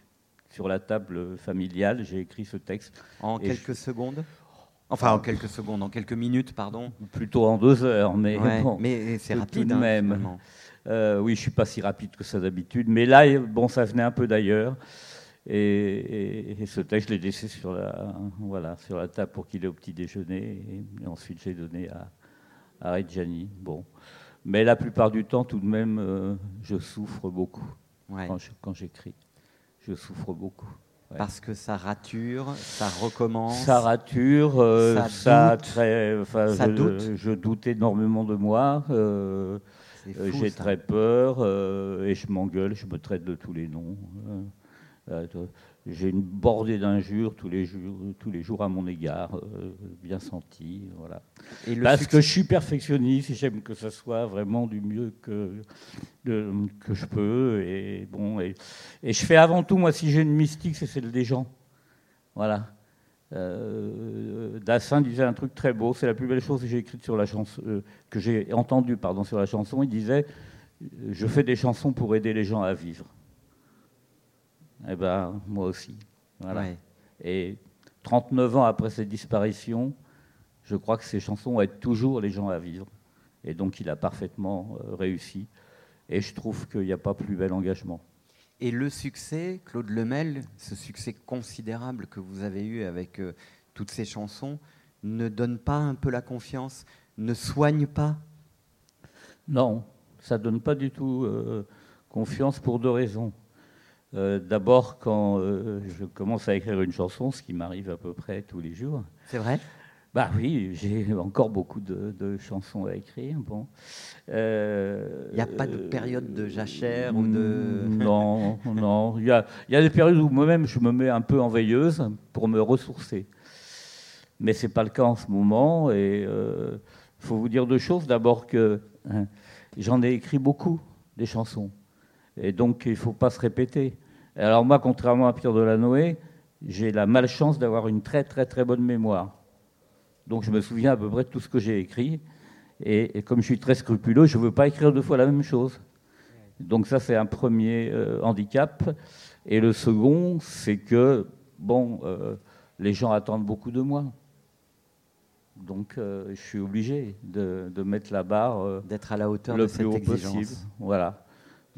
sur la table familiale, j'ai écrit ce texte. En quelques secondes? Enfin, en quelques secondes, en quelques minutes, pardon. Plutôt en deux heures, mais, mais c'est rapide. Tout de hein, même. Euh, oui, je suis pas si rapide que ça d'habitude, mais là, bon, ça venait un peu d'ailleurs. Et, ce texte, je l'ai laissé sur la, voilà, sur la table pour qu'il ait au petit déjeuner. Et, ensuite, j'ai donné à, à Reggiani. Bon. Mais la plupart du temps, tout de même, euh, je souffre beaucoup quand j'écris. Je, souffre beaucoup. Parce que ça rature, ça recommence. Ça rature, euh, ça, très, je, doute. je, doute énormément de moi. Euh, j'ai très peur euh, et je m'engueule, je me traite de tous les noms. Euh, j'ai une bordée d'injures tous les jours, tous les jours à mon égard, euh, bien senti, voilà. Parce que je suis perfectionniste, j'aime que ça soit vraiment du mieux que, que je peux, et bon, et, et, je fais avant tout, moi, si j'ai une mystique, c'est celle des gens, voilà. Euh, Dassin disait un truc très beau, c'est la plus belle chose que j'ai écrite sur la chanson, euh, que j'ai entendu, pardon, sur la chanson. Il disait, je fais des chansons pour aider les gens à vivre. Eh ben, moi aussi. Voilà. Et 39 ans après cette disparition, je crois que ces chansons aident toujours les gens à vivre. Et donc, il a parfaitement euh, réussi. Et je trouve qu'il n'y a pas plus bel engagement. Et le succès, Claude Lemel, ce succès considérable que vous avez eu avec euh, toutes ces chansons, ne donne pas un peu la confiance, ne soigne pas? Non, ça ne donne pas du tout euh, confiance pour deux raisons. Euh, d'abord, quand euh, je commence à écrire une chanson, ce qui m'arrive à peu près tous les jours. C'est vrai? Bah oui, j'ai encore beaucoup de, chansons à écrire. Bon. Il n'y a pas de période de jachère ou de... Non, non. Il y a, y a, des périodes où moi-même je me mets un peu en veilleuse pour me ressourcer. Mais ce n'est pas le cas en ce moment. Et il faut vous dire deux choses. D'abord que hein, j'en ai écrit beaucoup, des chansons. Et donc, il ne faut pas se répéter. Alors moi, contrairement à Pierre Delanoë, j'ai la malchance d'avoir une très très très bonne mémoire. Donc je me souviens à peu près de tout ce que j'ai écrit. Et, comme je suis très scrupuleux, je ne veux pas écrire deux fois la même chose. Donc ça, c'est un premier euh, handicap. Et le second, c'est que, bon, euh, les gens attendent beaucoup de moi. Donc euh, je suis obligé de, mettre la barre d'être à la hauteur le de plus haut possible. Voilà.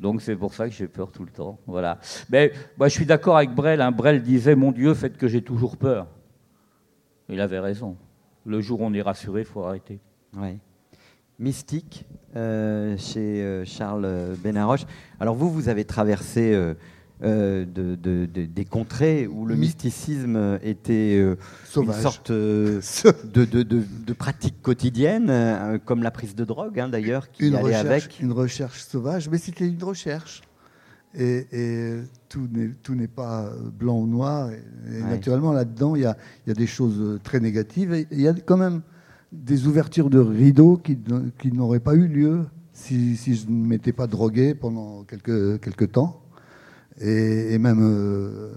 Donc c'est pour ça que j'ai peur tout le temps. Voilà. Mais moi, je suis d'accord avec Brel. Hein. Brel disait Mon Dieu, faites que j'ai toujours peur. Il avait raison. Le jour où on est rassuré, il faut arrêter. Mystique, euh, chez euh, Charles Benaroche. Alors vous, vous avez traversé euh, euh, de, des contrées où le mysticisme était euh, une sorte euh, de, pratique quotidienne, comme la prise de drogue hein, d'ailleurs, qui une allait avec. Une recherche sauvage, mais c'était une recherche. Et, tout n'est pas blanc ou noir. Et, naturellement, là-dedans, il y a, y a, des choses très négatives. Et il y a quand même des ouvertures de rideaux qui, qui n'auraient pas eu lieu si, si je ne m'étais pas drogué pendant quelques, quelques temps et, même euh,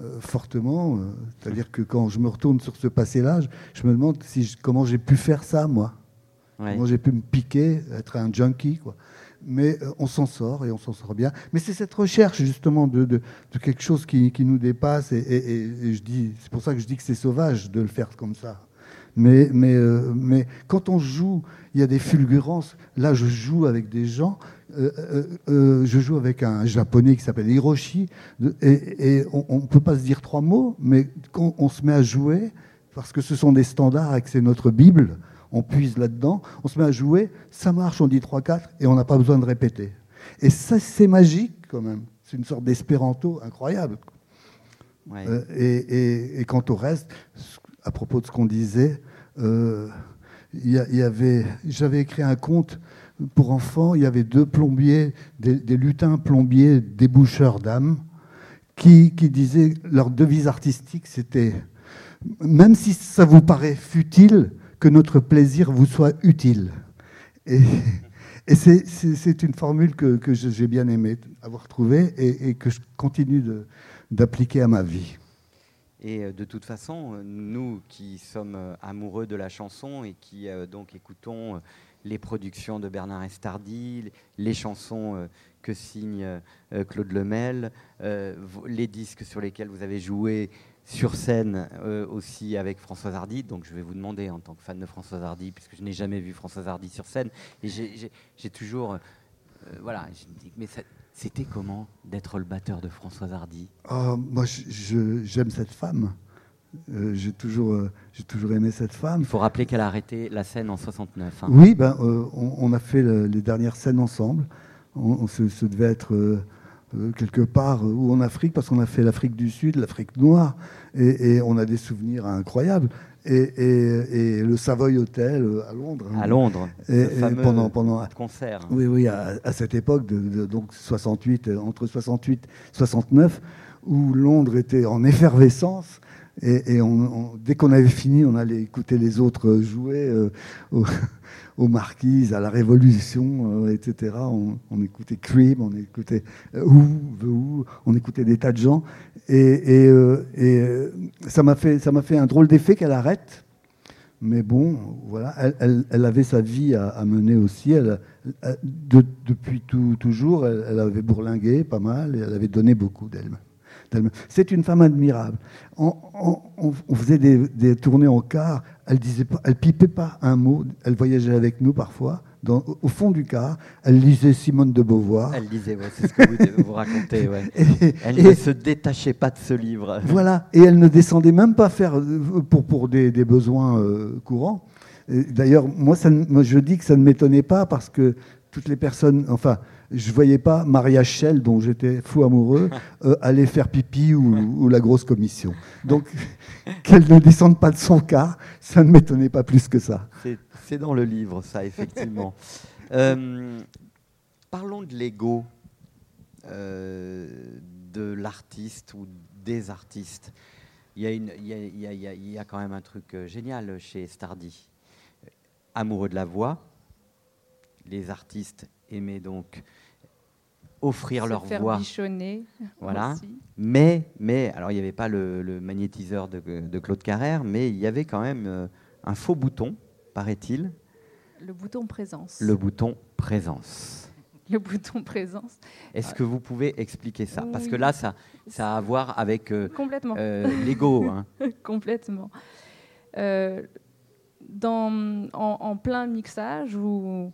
euh, fortement. Euh, c'est-à-dire que quand je me retourne sur ce passé-là, je, me demande si comment j'ai pu faire ça, moi. Comment j'ai pu me piquer, être un junkie, quoi. Mais on s'en sort et on s'en sort bien. Mais c'est cette recherche justement de, de, quelque chose qui, qui, nous dépasse. Et, et, je dis, c'est pour ça que je dis que c'est sauvage de le faire comme ça. Mais, mais, mais quand on joue, il y a des fulgurances. Là, je joue avec des gens euh, euh, euh, je joue avec un japonais qui s'appelle Hiroshi, et, on ne peut pas se dire trois mots, mais quand on se met à jouer, parce que ce sont des standards et que c'est notre Bible, on puise là-dedans, on se met à jouer, ça marche, on dit trois, quatre, et on n'a pas besoin de répéter. Et ça, c'est magique quand même. C'est une sorte d'espéranto incroyable. et, quant au reste, à propos de ce qu'on disait, il y, avait, j'avais écrit un conte pour enfants, il y avait deux plombiers, des, lutins plombiers déboucheurs d'âme, qui, qui disaient, leur devise artistique, c'était, même si ça vous paraît futile, que notre plaisir vous soit utile. Et, c'est une formule que, que j'ai bien aimé avoir trouvée et que je continue d'appliquer à ma vie. Et euh, de toute façon, nous qui sommes euh, amoureux de la chanson et qui euh, donc écoutons les productions de Bernard Estardi, les chansons euh, que signe euh, Claude Lemel, euh, les disques sur lesquels vous avez joué sur scène aussi avec Françoise Hardy. Donc je vais vous demander, en tant que fan de Françoise Hardy, puisque je n'ai jamais vu Françoise Hardy sur scène, et j'ai toujours. voilà, mais c'était comment d'être le batteur de Françoise Hardy? Ah, Moi, j'aime cette femme. Euh, j'ai toujours, euh, j'ai toujours aimé cette femme. Il faut rappeler qu'elle a arrêté la scène en 69. Hein. Oui, ben, euh, on, a fait les dernières scènes ensemble. On, se, devait être quelque part ou en Afrique, parce qu'on a fait l'Afrique du Sud, l'Afrique noire, et, on a des souvenirs incroyables. Et, le Savoy Hotel à Londres. Hein. À Londres. Et, pendant pendant concert. Oui, oui, à, cette époque de, donc 68, entre 68 et 69 où Londres était en effervescence. Et, dès qu'on avait fini, on allait écouter les autres jouer aux marquises, à la Révolution, euh, etc. On, écoutait Cream, on écoutait euh, Who, on écoutait des tas de gens. Et, euh, ça m'a fait, fait un drôle d'effet qu'elle arrête. Mais bon, voilà, elle, avait sa vie à, mener aussi. Elle, depuis tout, toujours, elle, avait bourlingué pas mal et elle avait donné beaucoup d'elle. C'est une femme admirable. On, faisait des, tournées en car. Elle disait pas, elle pipait pas un mot. Elle voyageait avec nous parfois. au fond du car, elle lisait Simone de Beauvoir. Elle lisait, c'est ce que vous, vous racontez. elle ne se détachait pas de ce livre. Voilà, et elle ne descendait même pas faire euh, pour, pour des, besoins euh, courants. D'ailleurs, moi, moi, je dis que ça ne m'étonnait pas parce que toutes les personnes, enfin, je ne voyais pas Maria Schell, dont j'étais fou amoureux, euh, aller faire pipi ou, la grosse commission. Donc, qu'elle ne descende pas de son car, ça ne m'étonnait pas plus que ça. C'est dans le livre, ça, effectivement. Euh, parlons de l'ego euh, de l'artiste ou des artistes. Il y, a une, il, y a, quand même un truc génial chez Stardy. Amoureux de la voix, les artistes aimaient donc offrir leur faire voix. Bichonner voilà. Mais, mais, alors il n'y avait pas le, magnétiseur de, Claude Carrère, mais il y avait quand même euh, un faux bouton, paraît-il. Le bouton présence. Le bouton présence. Le bouton présence. Est-ce que vous pouvez expliquer ça? Parce que là, ça, ça a à voir avec euh, Complètement. Euh, l'ego. Hein. Complètement. dans, en, plein mixage, ou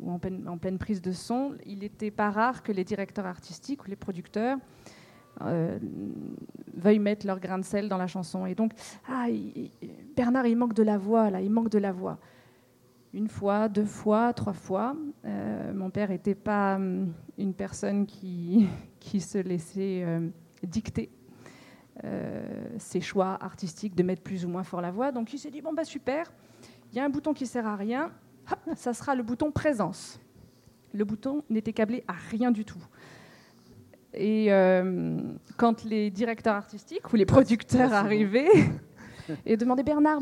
ou en pleine, prise de son, il n'était pas rare que les directeurs artistiques ou les producteurs euh, veuillent mettre leur grain de sel dans la chanson. Et donc, ah, Bernard, il manque de la voix, là, il manque de la voix. Une fois, deux fois, trois fois. Euh, mon père n'était pas hum, une personne qui, se laissait euh, dicter ses choix artistiques de mettre plus ou moins fort la voix. Donc il s'est dit, bon, bah super, il y a un bouton qui sert à rien, ça sera le bouton présence. Le bouton n'était câblé à rien du tout. Et euh, quand les directeurs artistiques ou les producteurs arrivaient et demandaient Bernard,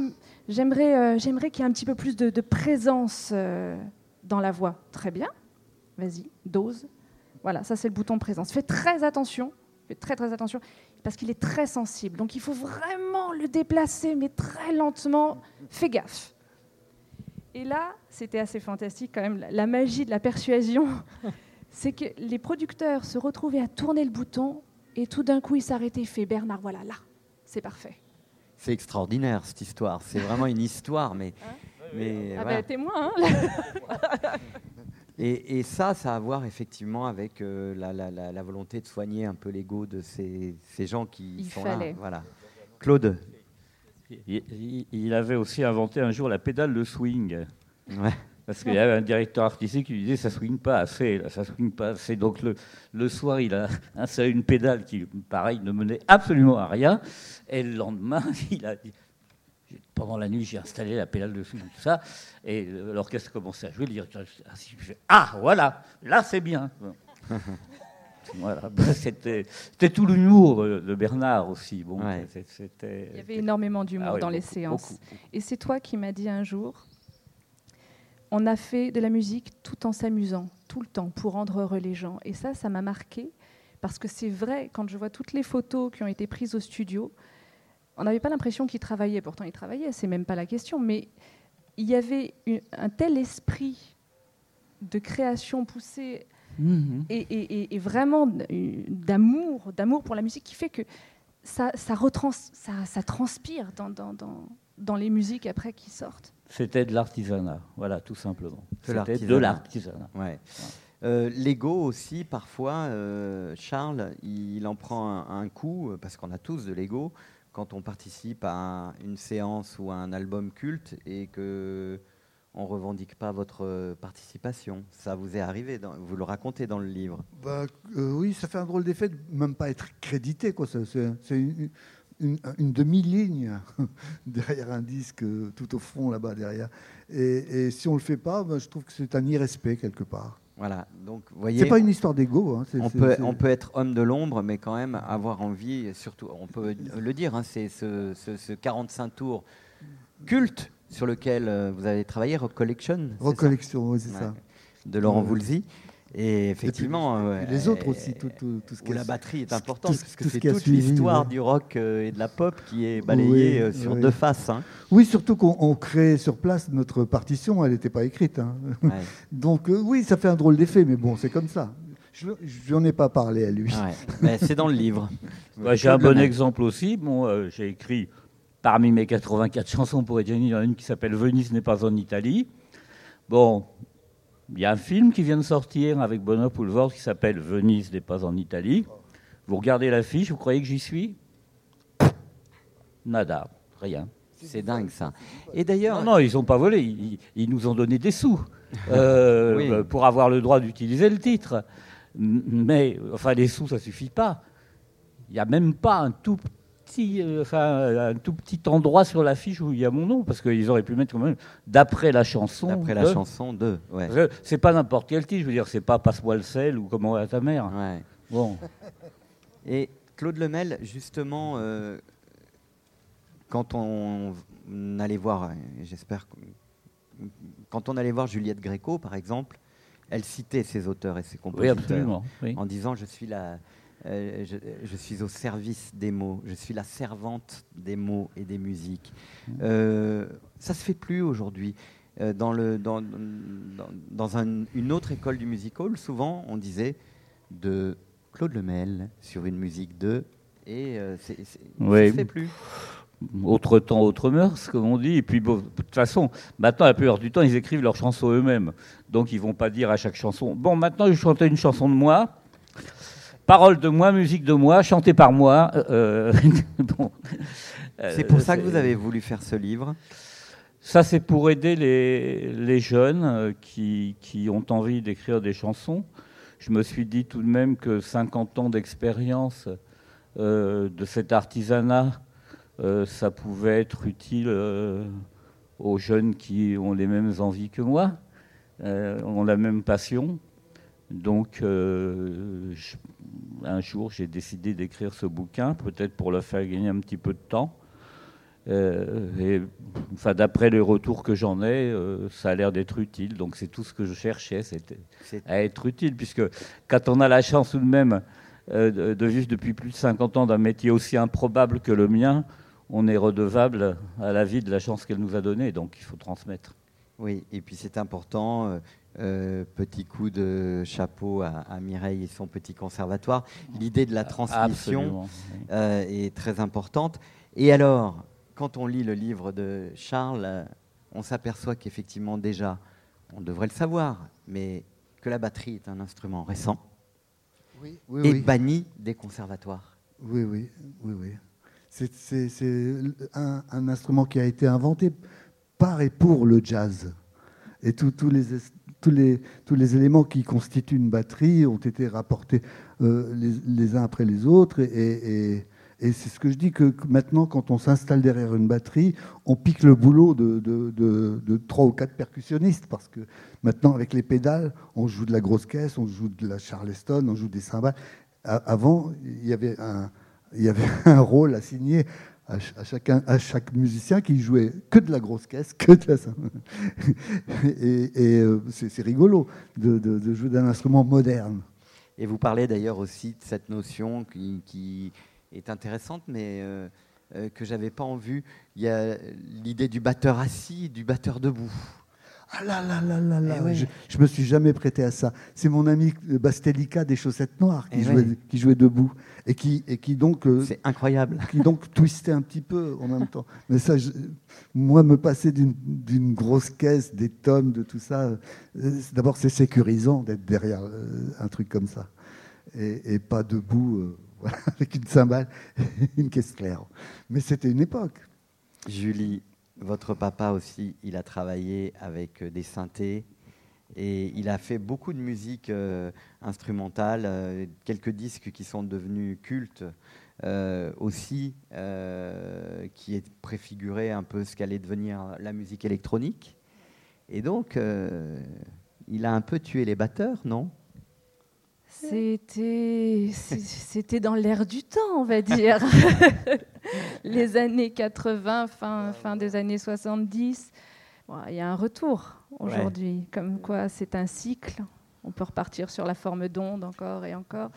j'aimerais, euh, j'aimerais qu'il y ait un petit peu plus de, présence euh, dans la voix. Très bien, vas-y, dose. Voilà, ça c'est le bouton présence. Fais très attention, fais très très attention, parce qu'il est très sensible. Donc il faut vraiment le déplacer, mais très lentement. Fais gaffe. Et là, c'était assez fantastique quand même, la magie de la persuasion. c'est que les producteurs se retrouvaient à tourner le bouton et tout d'un coup, ils s'arrêtaient fait Bernard, voilà, là, c'est parfait. C'est extraordinaire cette histoire. C'est vraiment une histoire, mais. Hein mais ah ben, témoin. Hein et, ça, ça a à voir effectivement avec euh, la, volonté de soigner un peu l'ego de ces, gens qui sont là. Voilà. Claude, il, avait aussi inventé un jour la pédale de swing. Parce qu'il y avait un directeur artistique qui lui disait ça swing pas assez, ça swing pas assez. Donc le, le soir, il a installé une pédale qui, pareil, ne menait absolument à rien. Et le lendemain, il a dit pendant la nuit, j'ai installé la pédale de swing, tout ça. Et l'orchestre commençait à jouer. Le directeur fait Ah, voilà, là c'est bien. Voilà. C'était, tout l'humour de Bernard aussi. Bon, Il y avait énormément d'humour ah dans les séances. Et c'est toi qui m'as dit un jour, on a fait de la musique tout en s'amusant, tout le temps, pour rendre heureux les gens. Et ça, ça m'a marqué, parce que c'est vrai, quand je vois toutes les photos qui ont été prises au studio, on n'avait pas l'impression qu'il travaillait. Pourtant, il travaillait, c'est même pas la question. Mais il y avait un tel esprit de création poussée Mhm. et, vraiment d'amour, d'amour pour la musique qui fait que ça, ça, ça, transpire dans, dans, dans, les musiques après qui sortent. C'était de l'artisanat, voilà, tout simplement. C'était de l'artisanat. Ouais. Euh, L'ego aussi, parfois, euh, Charles, il en prend un, coup, parce qu'on a tous de l'ego, quand on participe à une séance ou à un album culte et que on revendique pas votre euh, participation. Ça vous est arrivé, vous le racontez dans le livre. Bah, euh, oui, ça fait un drôle d'effet de même pas être crédité. Quoi. C'est, une, demi-ligne derrière un disque, tout au fond là-bas derrière. Et, si on le fait pas, bah, je trouve que c'est un irrespect quelque part. Voilà, donc voyez. C'est pas une histoire d'ego. Hein, On peut, c'est- on peut être homme de l'ombre, mais quand même avoir envie, surtout, on peut le dire, hein, c'est ce, ce- ce 45 tours culte sur lequel euh, vous avez travaillé, Rock Collection, c'est ça Recollection, oui, c'est Ouais, ça. de Laurent. Voulzy. Et effectivement, Et les autres aussi, tout, tout- tout ce où qui la batterie est ce- importante, tout ce- parce que ce c'est a toute l'histoire ouais. du rock euh, et de la pop qui est balayée Oui, euh, sur oui. deux faces. hein. Oui, surtout qu'on on crée sur place notre partition, elle n'était pas écrite. hein. Ouais. Donc euh, oui, ça fait un drôle d'effet, mais bon, c'est comme ça. Je n'en ai pas parlé à lui. Ouais. Mais c'est dans le livre. J'ai un bon exemple aussi. Bon, euh, J'ai écrit parmi mes 84 chansons pour Gianni, il y en a une qui s'appelle Venise n'est pas en Italie. Bon, il y a un film qui vient de sortir avec Benoît Poulvord qui s'appelle Venise n'est pas en Italie. Vous regardez l'affiche, vous croyez que j'y suis? Nada, rien. C'est dingue ça. Et d'ailleurs, Non, non, ils n'ont pas volé, ils, ils nous ont donné des sous euh, Oui. pour avoir le droit d'utiliser le titre. Mais, enfin, les sous, ça suffit pas. Il n'y a même pas un tout petit, euh, enfin, un tout petit endroit sur l'affiche où il y a mon nom, parce qu'ils auraient pu mettre quand même d'après la chanson. d'après la chanson de. Ouais. C'est pas n'importe quel titre, je veux dire, c'est pas Passe-moi le sel ou Comment va ta mère. Ouais. Bon. Et Claude Lemel, justement, euh, quand on allait voir, j'espère, quand on allait voir Juliette Gréco, par exemple, elle citait ses auteurs et ses Oui, compositeurs absolument. oui. en disant je suis la, euh, je, je suis au service des mots, je suis la servante des mots et des musiques. Euh, ça se fait plus aujourd'hui. Euh, dans le, dans, dans, dans un- une autre école du music hall, souvent on disait de Claude Lemel sur une musique de et euh, c'est, c'est- Oui. ça se fait plus. autre temps, autre mœurs, comme on dit. Et puis, bon, de toute façon, maintenant, la plupart du temps, ils écrivent leurs chansons eux-mêmes. Donc, ils vont pas dire à chaque chanson Bon, maintenant, je chanter une chanson de moi. Parole de moi, musique de moi, chantée par moi. Euh, bon. C'est pour Euh, ça que vous avez voulu faire ce livre. Ça, c'est pour aider les, les jeunes euh, qui, qui ont envie d'écrire des chansons. Je me suis dit tout de même que 50 ans d'expérience euh, de cet artisanat, euh, ça pouvait être utile euh, aux jeunes qui ont les mêmes envies que moi, euh, ont la même passion. Donc, euh, je- un jour, j'ai décidé d'écrire ce bouquin, peut-être pour leur faire gagner un petit peu de temps. Euh, et enfin, d'après les retours que j'en ai, euh, ça a l'air d'être utile. Donc c'est tout ce que je cherchais, c'était à être utile, puisque quand on a la chance tout de même euh, de, de vivre depuis plus de 50 ans d'un métier aussi improbable que le mien, on est redevable à la vie de la chance qu'elle nous a donnée. Donc il faut transmettre. Oui, et puis c'est important. Euh, petit coup de chapeau à, à Mireille et son petit conservatoire. L'idée de la transmission euh, est très importante. Et alors, quand on lit le livre de Charles, euh, on s'aperçoit qu'effectivement déjà, on devrait le savoir, mais que la batterie est un instrument récent Oui, oui, et oui. banni des conservatoires. Oui, oui, oui, oui. C'est- C'est c'est un, un instrument qui a été inventé par et pour le jazz. Et tous- les, es- tous, les, tous les éléments qui constituent une batterie ont été rapportés euh, les, uns après les autres. Et, c'est ce que je dis que maintenant, quand on s'installe derrière une batterie, on pique le boulot de, de, ou quatre percussionnistes. Parce que maintenant, avec les pédales, on joue de la grosse caisse, on joue de la charleston, on joue des cymbales. Avant, il y avait un, il y avait un rôle assigné à, ch- à chacun, à chaque musicien qui jouait que de la grosse caisse, que de la. Et, et, euh, c'est rigolo de, jouer d'un instrument moderne. Et vous parlez d'ailleurs aussi de cette notion qui, qui est intéressante, mais euh, euh, que j'avais pas en vue. Il y a l'idée du batteur assis, du batteur debout. Ah là là là là là, Eh ouais. je, je me suis jamais prêté à ça. C'est mon ami Bastelica des chaussettes noires qui, Eh jouait, ouais. qui jouait debout et qui, et qui donc euh, C'est incroyable. qui donc twistait un petit peu en même temps. Mais ça, je- moi, me passer d'une- grosse caisse, des tonnes, de tout ça, euh, d'abord, c'est sécurisant d'être derrière euh, un truc comme ça. Et, et pas debout, voilà, avec une cymbale une caisse claire. Mais c'était une époque. Julie, votre papa aussi, il a travaillé avec euh, des synthés et il a fait beaucoup de musique euh, instrumentale, euh, quelques disques qui sont devenus cultes aussi, qui est préfiguré un peu ce qu'allait devenir la musique électronique. Et donc, il a un peu tué les batteurs, non? C'était, c'était dans l'air du temps, on va dire. les années 80, fin, fin des années 70. il y a un retour aujourd'hui, comme quoi c'est un cycle. On peut repartir sur la forme d'onde encore et encore.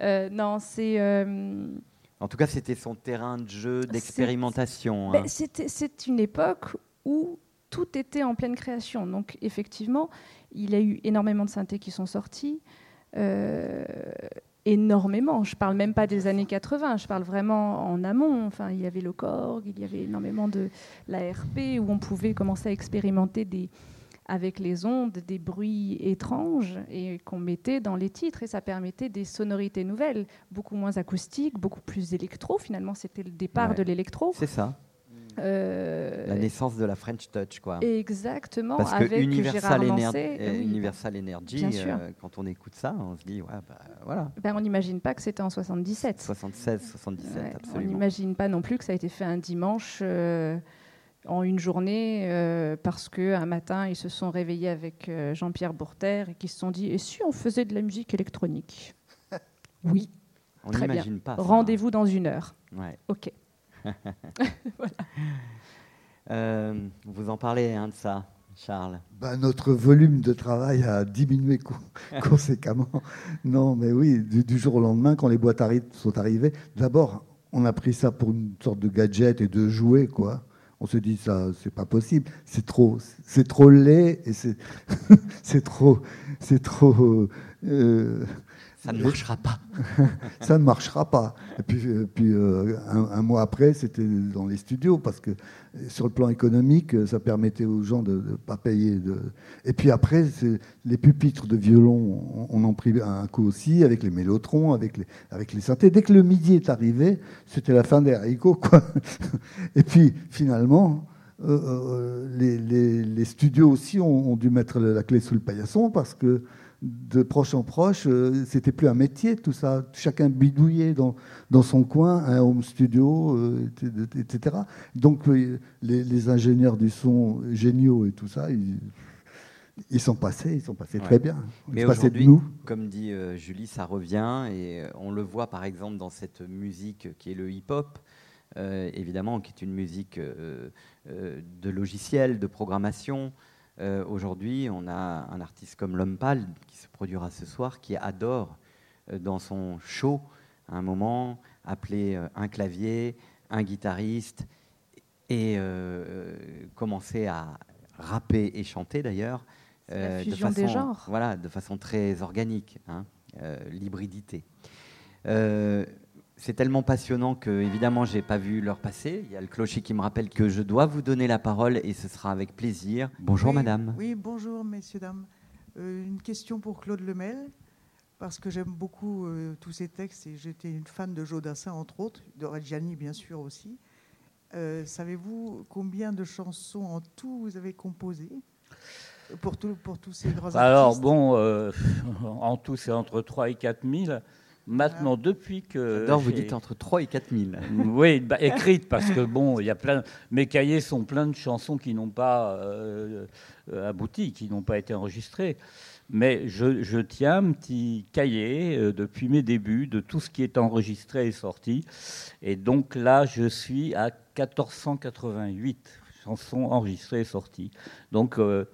Euh, non, c'est. Euh, en tout cas, c'était son terrain de jeu, d'expérimentation. Hein. C'est une époque où tout était en pleine création. Donc, effectivement, il y a eu énormément de synthés qui sont sortis. Euh, énormément. Je ne parle même pas des années 80, je parle vraiment en amont. Enfin, il y avait le Korg, il y avait énormément de l'ARP où on pouvait commencer à expérimenter des, avec les ondes des bruits étranges et qu'on mettait dans les titres et ça permettait des sonorités nouvelles, beaucoup moins acoustiques, beaucoup plus électro. Finalement, c'était le départ de l'électro. C'est ça. Euh, la naissance de la French Touch, quoi. Exactement. Parce que avec Universal, euh, Universal Energy, euh, quand on écoute ça, on se dit, ouais, bah, voilà. Ben, on n'imagine pas que c'était en 77. 76, 77, absolument. On n'imagine pas non plus que ça a été fait un dimanche en une journée parce qu'un matin, ils se sont réveillés avec Jean-Pierre Bourter et qui se sont dit, et si on faisait de la musique électronique? Oui. On n'imagine pas. Rendez-vous dans une heure. Ouais. OK. Euh, vous en parlez hein, de ça, Charles bah, Notre volume de travail a diminué conséquemment. Non, mais oui, du, jour au lendemain, quand les boîtes sont arrivées, d'abord, on a pris ça pour une sorte de gadget et de jouet, quoi. On se dit ça, c'est pas possible, c'est trop, c'est trop laid et c'est, c'est trop, c'est trop. Euh, ça ne marchera pas. ça ne marchera pas. Et puis, euh, puis euh, un, mois après, c'était dans les studios, parce que sur le plan économique, ça permettait aux gens de ne pas payer. De... Et puis après, les pupitres de violon, on, en prit un coup aussi, avec les mélotrons, avec les, avec les synthés. Dès que le midi est arrivé, c'était la fin des haricots. Quoi. Et puis, finalement... Euh, les, les, studios aussi ont, ont, dû mettre la clé sous le paillasson parce que de proche en proche, euh, c'était plus un métier tout ça. Chacun bidouillait dans, dans son coin, un home studio, euh, etc. Donc euh, les, ingénieurs du son géniaux et tout ça, ils, sont passés, ils sont passés très bien. Mais aujourd'hui, comme dit Julie, ça revient et on le voit par exemple dans cette musique qui est le hip-hop. évidemment, qui est une musique de logiciel, de programmation, euh, aujourd'hui, on a un artiste comme L'Homme Pâle, se produira ce soir, qui adore euh, dans son show, à un moment, appeler euh, un clavier, un guitariste, et commencer à rapper et chanter d'ailleurs. de façon, des genres. Voilà, de façon très organique, hein, l'hybridité. C'est tellement passionnant que, évidemment, j'ai pas vu l'heure passer. Il y a le clocher qui me rappelle que je dois vous donner la parole et ce sera avec plaisir. Bonjour, madame. Oui, bonjour, messieurs, dames. Euh, une question pour Claude Lemel, parce que j'aime beaucoup euh, tous ces textes et j'étais une fan de Jodassin, entre autres, de Reggiani, bien sûr, aussi. Euh, savez-vous combien de chansons en tout vous avez composées pour, pour tous ces grands Alors, artistes? bon, en tout, c'est entre 3 et 4 000. Maintenant, depuis que. J'adore, vous dites entre 3 et 4 000. Oui, bah, écrites, parce que bon, il y a plein. Mes cahiers sont pleins de chansons qui n'ont pas euh, abouti, qui n'ont pas été enregistrées. Mais je, tiens un petit cahier euh, depuis mes débuts de tout ce qui est enregistré et sorti. Et donc là, je suis à 1488 chansons enregistrées et sorties. Donc, euh,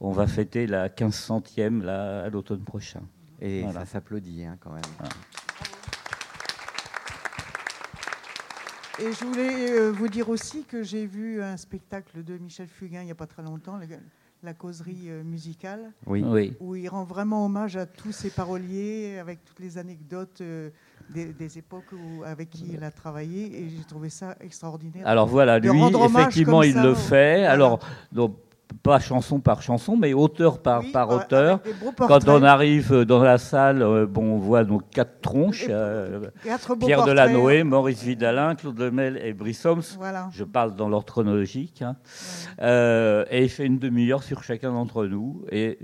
on va fêter la 1500e là, à l'automne prochain. Et ça s'applaudit hein, quand même. Et je voulais euh, vous dire aussi que j'ai vu un spectacle de Michel Fugain il n'y a pas très longtemps, la causerie euh, musicale, oui. où il rend vraiment hommage à tous ses paroliers avec toutes les anecdotes euh, des, époques avec qui il a travaillé et j'ai trouvé ça extraordinaire. Alors voilà, lui, effectivement, il le fait. Alors, donc, pas chanson par chanson, mais auteur par, par auteur. Quand on arrive dans la salle, euh, bon, on voit donc quatre tronches euh, Pierre Delanoë, Maurice Vidalin, Claude Lemel et Brice Je parle dans l'ordre chronologique. Hein. Euh, et il fait une demi-heure sur chacun d'entre nous. Et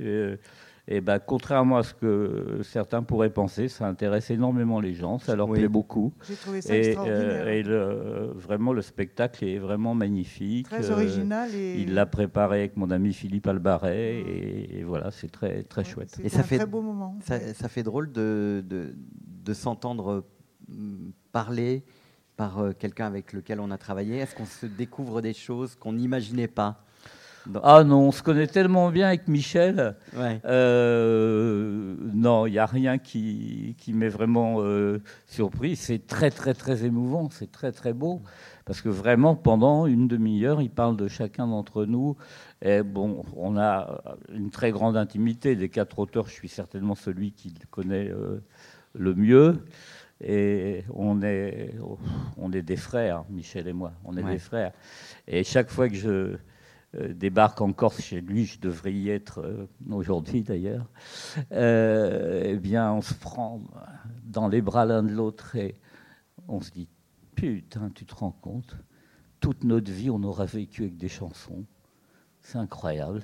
Et ben, contrairement à ce que certains pourraient penser, ça intéresse énormément les gens, ça leur plaît beaucoup. J'ai trouvé ça et, euh, et vraiment, le spectacle est vraiment magnifique. Très original. Et... Il l'a préparé avec mon ami Philippe Albaret, et, voilà, c'est très, très chouette. Et ça un fait, très beau moment. Ça, ça fait drôle de, de, de s'entendre mm, parler par euh, quelqu'un avec lequel on a travaillé Est-ce qu'on se découvre des choses qu'on n'imaginait pas? Ah non, on se connaît tellement bien avec Michel. Euh, non, il n'y a rien qui, qui m'est vraiment euh, surpris. C'est très, très, très émouvant. C'est très, très beau. Parce que vraiment, pendant une demi-heure, il parle de chacun d'entre nous. Et bon, on a une très grande intimité. Des quatre auteurs, je suis certainement celui qui le connaît euh, le mieux. Et on est, on est des frères, Michel et moi. On est des frères. Et chaque fois que je débarque en Corse chez lui, je devrais y être euh, aujourd'hui d'ailleurs, euh, eh bien on se prend dans les bras l'un de l'autre et on se dit putain, tu te rends compte, toute notre vie on aura vécu avec des chansons, c'est incroyable.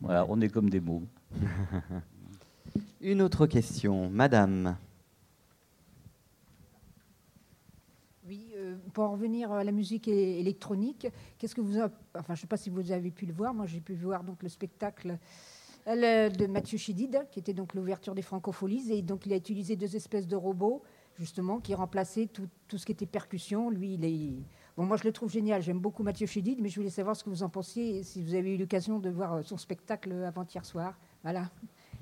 Voilà, on est comme des mots. Une autre question, Madame. Pour en revenir à la musique électronique, qu'est-ce que vous, enfin, je ne sais pas si vous avez pu le voir. Moi, j'ai pu voir donc le spectacle euh, de Mathieu Chidid, qui était donc l'ouverture des Francopholies, et donc il a utilisé deux espèces de robots justement qui remplaçaient tout, ce qui était percussion. Lui, Bon, moi, je le trouve génial. J'aime beaucoup Mathieu Chédid, mais je voulais savoir ce que vous en pensiez si vous avez eu l'occasion de voir son spectacle avant-hier soir. Voilà.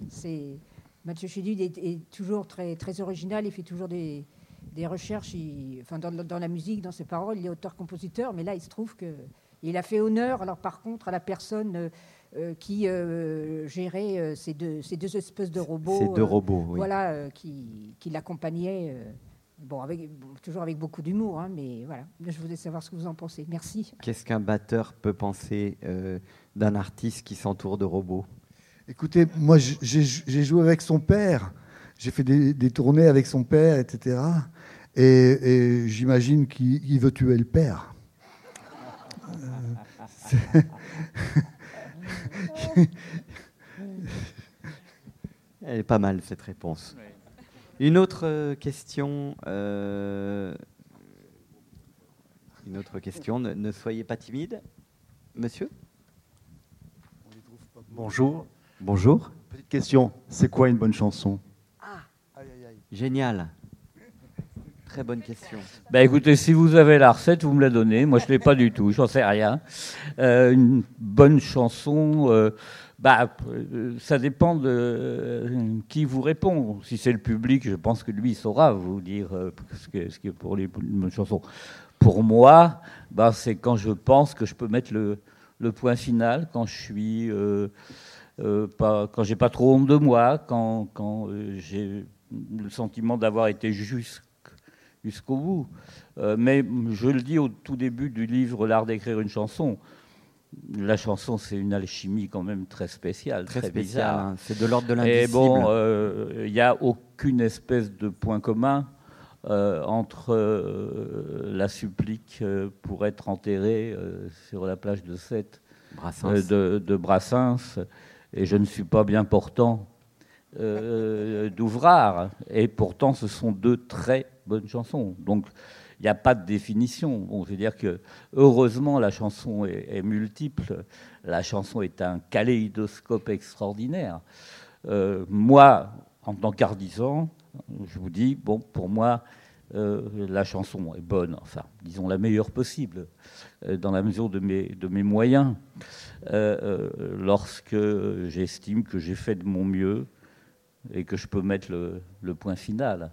C'est Mathieu Chédid est, est, toujours très, très original. Il fait toujours des, des recherches, enfin dans, la musique, dans ses paroles, il est auteur-compositeur, mais là, il se trouve que il a fait honneur, alors par contre, à la personne euh, euh, qui euh, gérait ces, deux, ces deux espèces de robots. Ces deux robots, oui. Voilà, qui, qui l'accompagnaient. Bon, avec, toujours avec beaucoup d'humour, hein, mais voilà. Je voulais savoir ce que vous en pensez. Merci. Qu'est-ce qu'un batteur peut penser d'un artiste qui s'entoure de robots? Écoutez, moi, j'ai joué avec son père. J'ai fait des, des, tournées avec son père, etc. Et, j'imagine qu'il veut tuer le père. Elle est pas mal cette réponse. Une autre euh, question. Euh, une autre question. Ne, soyez pas timide, monsieur? Bonjour. Bonjour. Petite question. C'est quoi une bonne chanson? Ah. Génial très bonne question. Bah écoutez, si vous avez la recette, vous me la donnez. Moi, je ne l'ai pas du tout, j'en sais rien. Euh, une bonne chanson, euh, bah, euh, ça dépend de qui vous répond. Si c'est le public, je pense que lui saura vous dire ce que, ce que pour les bonnes chansons. Pour moi, bah, c'est quand je pense que je peux mettre le, point final, quand je suis. pas, quand j'ai pas trop honte de moi, quand j'ai le sentiment d'avoir été juste jusqu'au bout. Euh, mais je le dis au tout début du livre L'art d'écrire une chanson. La chanson, c'est une alchimie quand même très spéciale, très, bizarre. Hein. C'est de l'ordre de l'invisible. Et bon, euh, il n'y a aucune espèce de point commun euh, entre la supplique pour être enterré sur la plage de Sète de, de, Brassens et je ne suis pas bien portant d'Ouvrard. Et pourtant, ce sont deux très bonne chanson. Donc, il n'y a pas de définition. Bon, je veux dire que heureusement, la chanson est, multiple. La chanson est un kaléidoscope extraordinaire. Euh, moi, en tant qu'artisan, je vous dis, bon, pour moi, euh, la chanson est bonne, enfin, disons la meilleure possible, euh, dans la mesure de mes, moyens, lorsque j'estime que j'ai fait de mon mieux et que je peux mettre le point final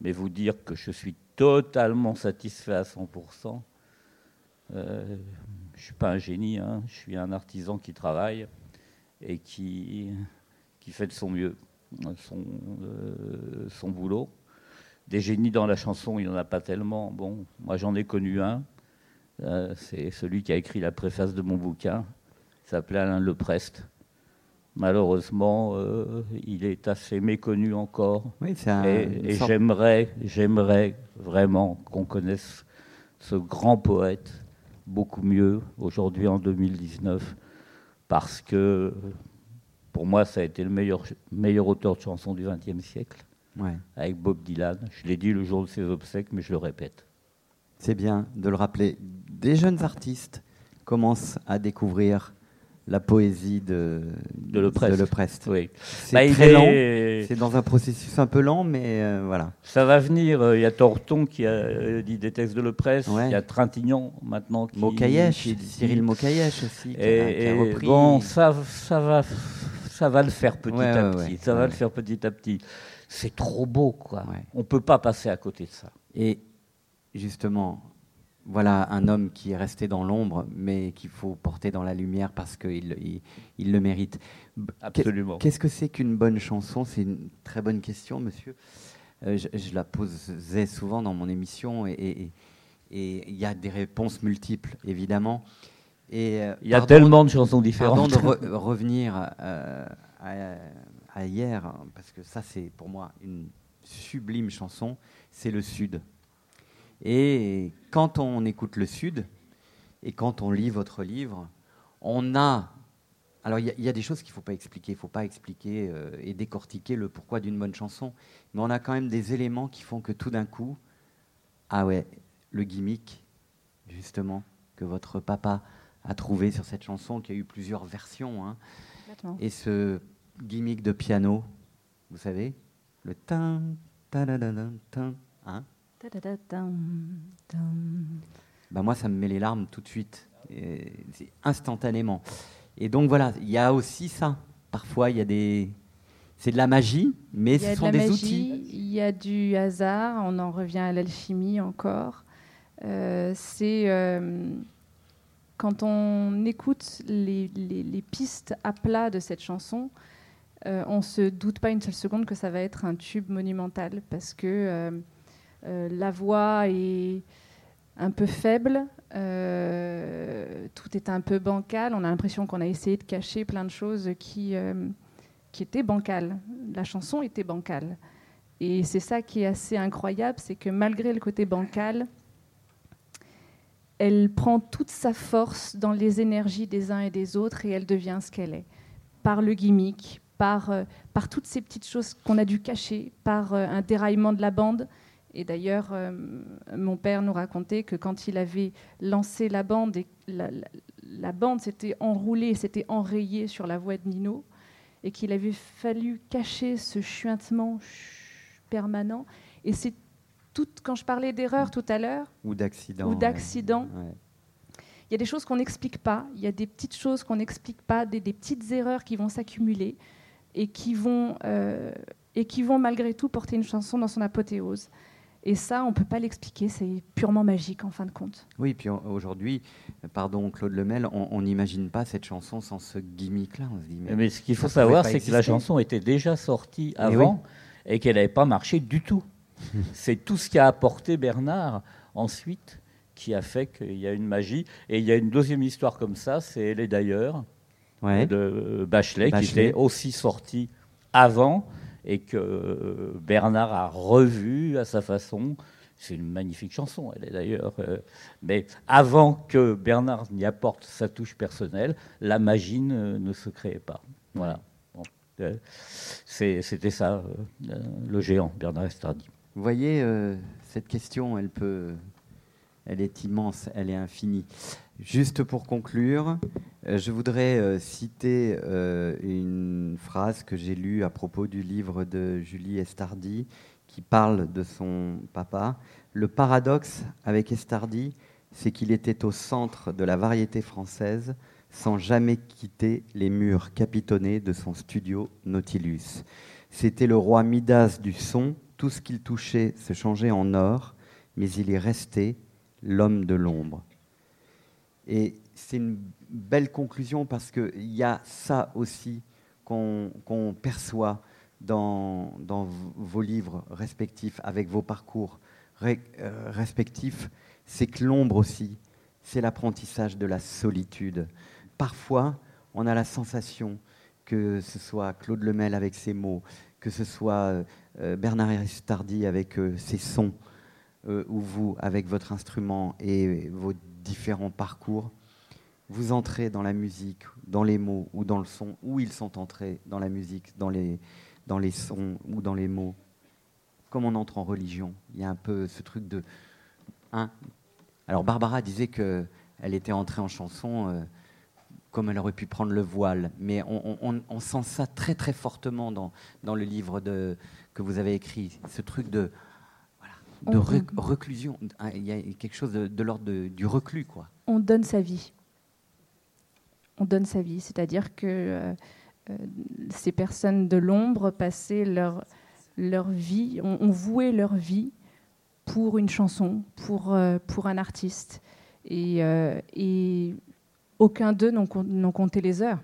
mais vous dire que je suis totalement satisfait à 100%, euh, je ne suis pas un génie, hein. je suis un artisan qui travaille et qui, qui fait de son mieux son, euh, son boulot. Des génies dans la chanson, il n'y en a pas tellement. Bon, moi j'en ai connu un, euh, c'est celui qui a écrit la préface de mon bouquin, il s'appelait Alain Leprest malheureusement, euh, il est assez méconnu encore. Oui, et, j'aimerais, j'aimerais vraiment qu'on connaisse ce grand poète beaucoup mieux aujourd'hui en 2019, parce que pour moi, ça a été le meilleur, meilleur auteur de chansons du XXe siècle, Ouais. avec Bob Dylan. Je l'ai dit le jour de ses obsèques, mais je le répète. C'est bien de le rappeler. Des jeunes artistes commencent à découvrir la poésie de, De Leprest. Leprest. Oui. C'est Bah, très lent. est- C'est dans un processus un peu lent, mais euh, voilà. Ça va venir. euh, Il y a Torton qui a euh, dit des textes de Le Presse. Ouais. Il y a Trintignant maintenant qui. Mokayesh, qui dit- Cyril Mokayesh aussi, qui, a, qui a repris. bon, ça, ça va, ça va le faire petit Ouais, à ouais, petit. ça va le faire petit à petit. C'est trop beau, quoi. On peut pas passer à côté de ça. Et justement, voilà un homme qui est resté dans l'ombre, mais qu'il faut porter dans la lumière parce qu'il il, il le mérite. Absolument. Qu'est-ce que c'est qu'une bonne chanson? C'est une très bonne question, monsieur. Euh, je, je la posais souvent dans mon émission et- il y a des réponses multiples, évidemment. Et, euh, Il y a pardon- tellement de chansons Pardon différentes. de re- revenir euh, à, à hier, parce que ça, c'est pour moi une sublime chanson, c'est le Sud. Et quand on écoute le Sud, et quand on lit votre livre, on a... Alors, il y, a- il y a des choses qu'il ne faut pas expliquer. Il ne faut pas expliquer euh, et décortiquer le pourquoi d'une bonne chanson. Mais on a quand même des éléments qui font que tout d'un coup, ah ouais, le gimmick, justement, que votre papa a trouvé sur cette chanson, qui a eu plusieurs versions, hein, et ce gimmick de piano, vous savez, le tin, ta-da-da-da, tin, hein, Ta-da-da-dam, dam. Bah moi, ça me met les larmes tout de suite, et c'est instantanément. Et donc voilà, il y a aussi ça. Parfois, il y a des, c'est de la magie, mais ce de sont la des magie, outils. il y a du hasard, on en revient à l'alchimie encore. Euh, c'est euh, quand on écoute les, les- les pistes à plat de cette chanson, euh, on se doute pas une seule seconde que ça va être un tube monumental parce que euh, la voix est un peu faible, euh, tout est un peu bancal. On a l'impression qu'on a essayé de cacher plein de choses qui, euh, qui étaient bancales. La chanson était bancale. Et c'est ça qui est assez incroyable, c'est que malgré le côté bancal, elle prend toute sa force dans les énergies des uns et des autres et elle devient ce qu'elle est. Par le gimmick, par, euh, par toutes ces petites choses qu'on a dû cacher, par euh, un déraillement de la bande. Et d'ailleurs, euh, mon père nous racontait que quand il avait lancé la bande, et la, la- la bande s'était enroulée, s'était enrayée sur la voix de Nino, et qu'il avait fallu cacher ce chuintement ch- permanent. Et c'est tout, quand je parlais d'erreur tout à l'heure, Ou d'accident. ou ouais. d'accident, Ouais. il y a des choses qu'on n'explique pas, il y a des petites choses qu'on n'explique pas, des, des petites erreurs qui vont s'accumuler et qui vont euh, et qui vont malgré tout porter une chanson dans son apothéose. Et ça, on ne peut pas l'expliquer, c'est purement magique en fin de compte. Oui, puis au- aujourd'hui, pardon Claude Lemel, on n'imagine pas cette chanson sans ce gimmick-là. On se dit, mais Mais ce qu'il faut savoir, c'est que la chanson était déjà sortie Eh avant et qu'elle n'avait pas marché du tout. c'est tout ce qu'a apporté Bernard ensuite qui a fait qu'il y a une magie. Et il y a une deuxième histoire comme ça, c'est Elle est d'ailleurs, Ouais. de Bachelet, Bachelet. qui était aussi sortie avant et que euh, Bernard a revu à sa façon. C'est une magnifique chanson, elle est d'ailleurs. euh, mais avant que Bernard n'y apporte sa touche personnelle, la magie ne, se créait pas. Voilà. Euh, C'était ça, le géant, Bernard Estardi. Vous voyez, cette question, elle peut, elle est immense, elle est infinie. Juste pour conclure, euh, je voudrais euh, citer euh, une phrase que j'ai lue à propos du livre de Julie Estardi, qui parle de son papa. Le paradoxe avec Estardi, c'est qu'il était au centre de la variété française sans jamais quitter les murs capitonnés de son studio Nautilus. C'était le roi Midas du son, tout ce qu'il touchait se changeait en or, mais il est resté l'homme de l'ombre. Et c'est une belle conclusion parce qu'il y a ça aussi qu'on perçoit dans, vos livres respectifs, avec vos parcours euh, respectifs, c'est que l'ombre aussi, c'est l'apprentissage de la solitude. Parfois, on a la sensation que ce soit Claude Lemel avec ses mots, que ce soit euh, Bernard Aristardi avec euh, ses sons, ou vous avec votre instrument et vos différents parcours, vous entrez dans la musique, dans les mots ou dans le son, où ils sont entrés dans la musique, dans les, dans les sons ou dans les mots. Comme on entre en religion, il y a un peu ce truc de... Hein Alors Barbara disait qu'elle était entrée en chanson euh, comme elle aurait pu prendre le voile, mais on, on- sent ça très très fortement dans, dans le livre de, que vous avez écrit, ce truc de, de On- rec- reclusion. Hein, Il y a quelque chose de, de l'ordre du reclus, quoi. on donne sa vie. On donne sa vie, c'est-à-dire que euh, euh, ces personnes de l'ombre passaient leur, leur vie, ont, voué leur vie pour une chanson, pour, euh, pour un artiste. Et, et aucun d'eux n'ont com- n'ont compté les heures.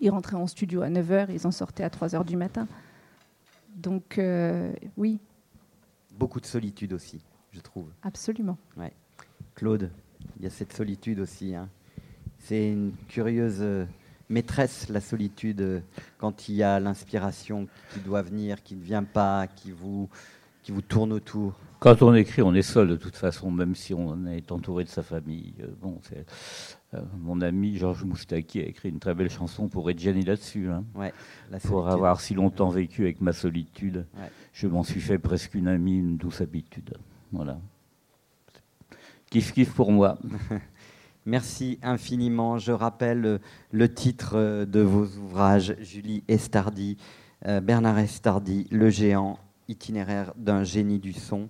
Ils rentraient en studio à 9h, ils en sortaient à 3h du matin. Donc euh, oui, Beaucoup de solitude aussi, je trouve. absolument. Claude, il y a cette solitude aussi. hein. C'est une curieuse euh, maîtresse, la solitude, euh, quand il y a l'inspiration qui doit venir, qui ne vient pas, qui vous, qui vous tourne autour. Quand on écrit, on est seul de toute façon, même si on est entouré de sa famille. Euh, Bon, c'est- mon ami Georges Moustaki a écrit une très belle chanson pour Reggiani là-dessus. hein. Ouais, Pour avoir si longtemps vécu avec ma solitude, Ouais. je m'en suis fait presque une amie, une douce habitude. Voilà. Kiff kiff pour moi. Merci infiniment. Je rappelle euh, le titre euh, de vos ouvrages, Julie Estardi, euh, Bernard Estardi, Le géant, itinéraire d'un génie du son.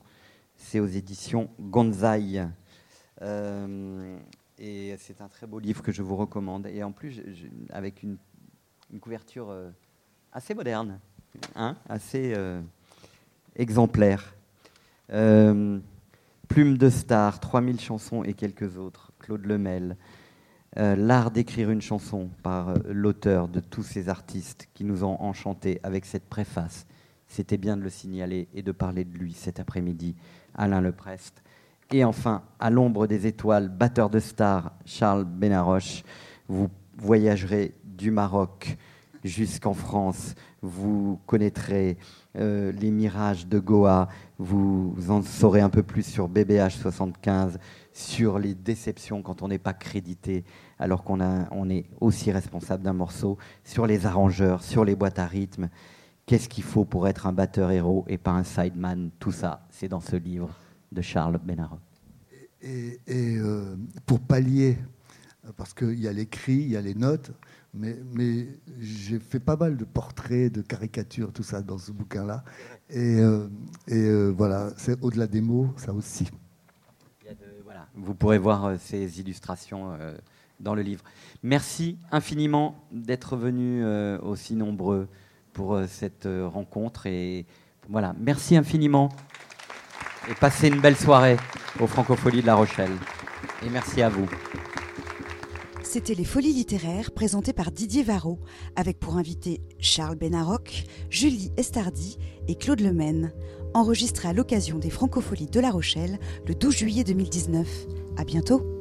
C'est aux éditions Gonzaï. Euh, et c'est un très beau livre que je vous recommande. Et en plus, avec une, couverture euh, assez moderne, hein, assez euh, exemplaire. Euh, Plume de star, 3000 chansons et quelques autres, Claude Lemel. L'art d'écrire une chanson par l'auteur de tous ces artistes qui nous ont enchantés avec cette préface. C'était bien de le signaler et de parler de lui cet après-midi, Alain Leprest. Et enfin, à l'ombre des étoiles, batteur de stars, Charles Benaroche. Vous voyagerez du Maroc jusqu'en France. Vous connaîtrez euh, les mirages de Goa. Vous en saurez un peu plus sur BBH 75, sur les déceptions quand on n'est pas crédité, alors qu'on est aussi responsable d'un morceau, sur les arrangeurs, sur les boîtes à rythme. Qu'est-ce qu'il faut pour être un batteur héros et pas un sideman? Tout ça, c'est dans ce livre de Charles Benaro. Et, et, euh, pour pallier, parce qu'il y a l'écrit, il y a les notes, mais, mais j'ai fait pas mal de portraits, de caricatures, tout ça dans ce bouquin-là. Et, euh, et euh, voilà, c'est au-delà des mots, ça aussi. Voilà. Vous pourrez voir ces illustrations dans le livre. Merci infiniment d'être venus aussi nombreux pour cette rencontre. Et voilà, merci infiniment. Et passez une belle soirée aux Francopholies de La Rochelle. Et merci à vous. C'était les Folies littéraires présentées par Didier Varro, avec pour invités Charles Benaroc, Julie Estardi et Claude Lemaine, enregistrés à l'occasion des Francopholies de La Rochelle le 12 juillet 2019. À bientôt!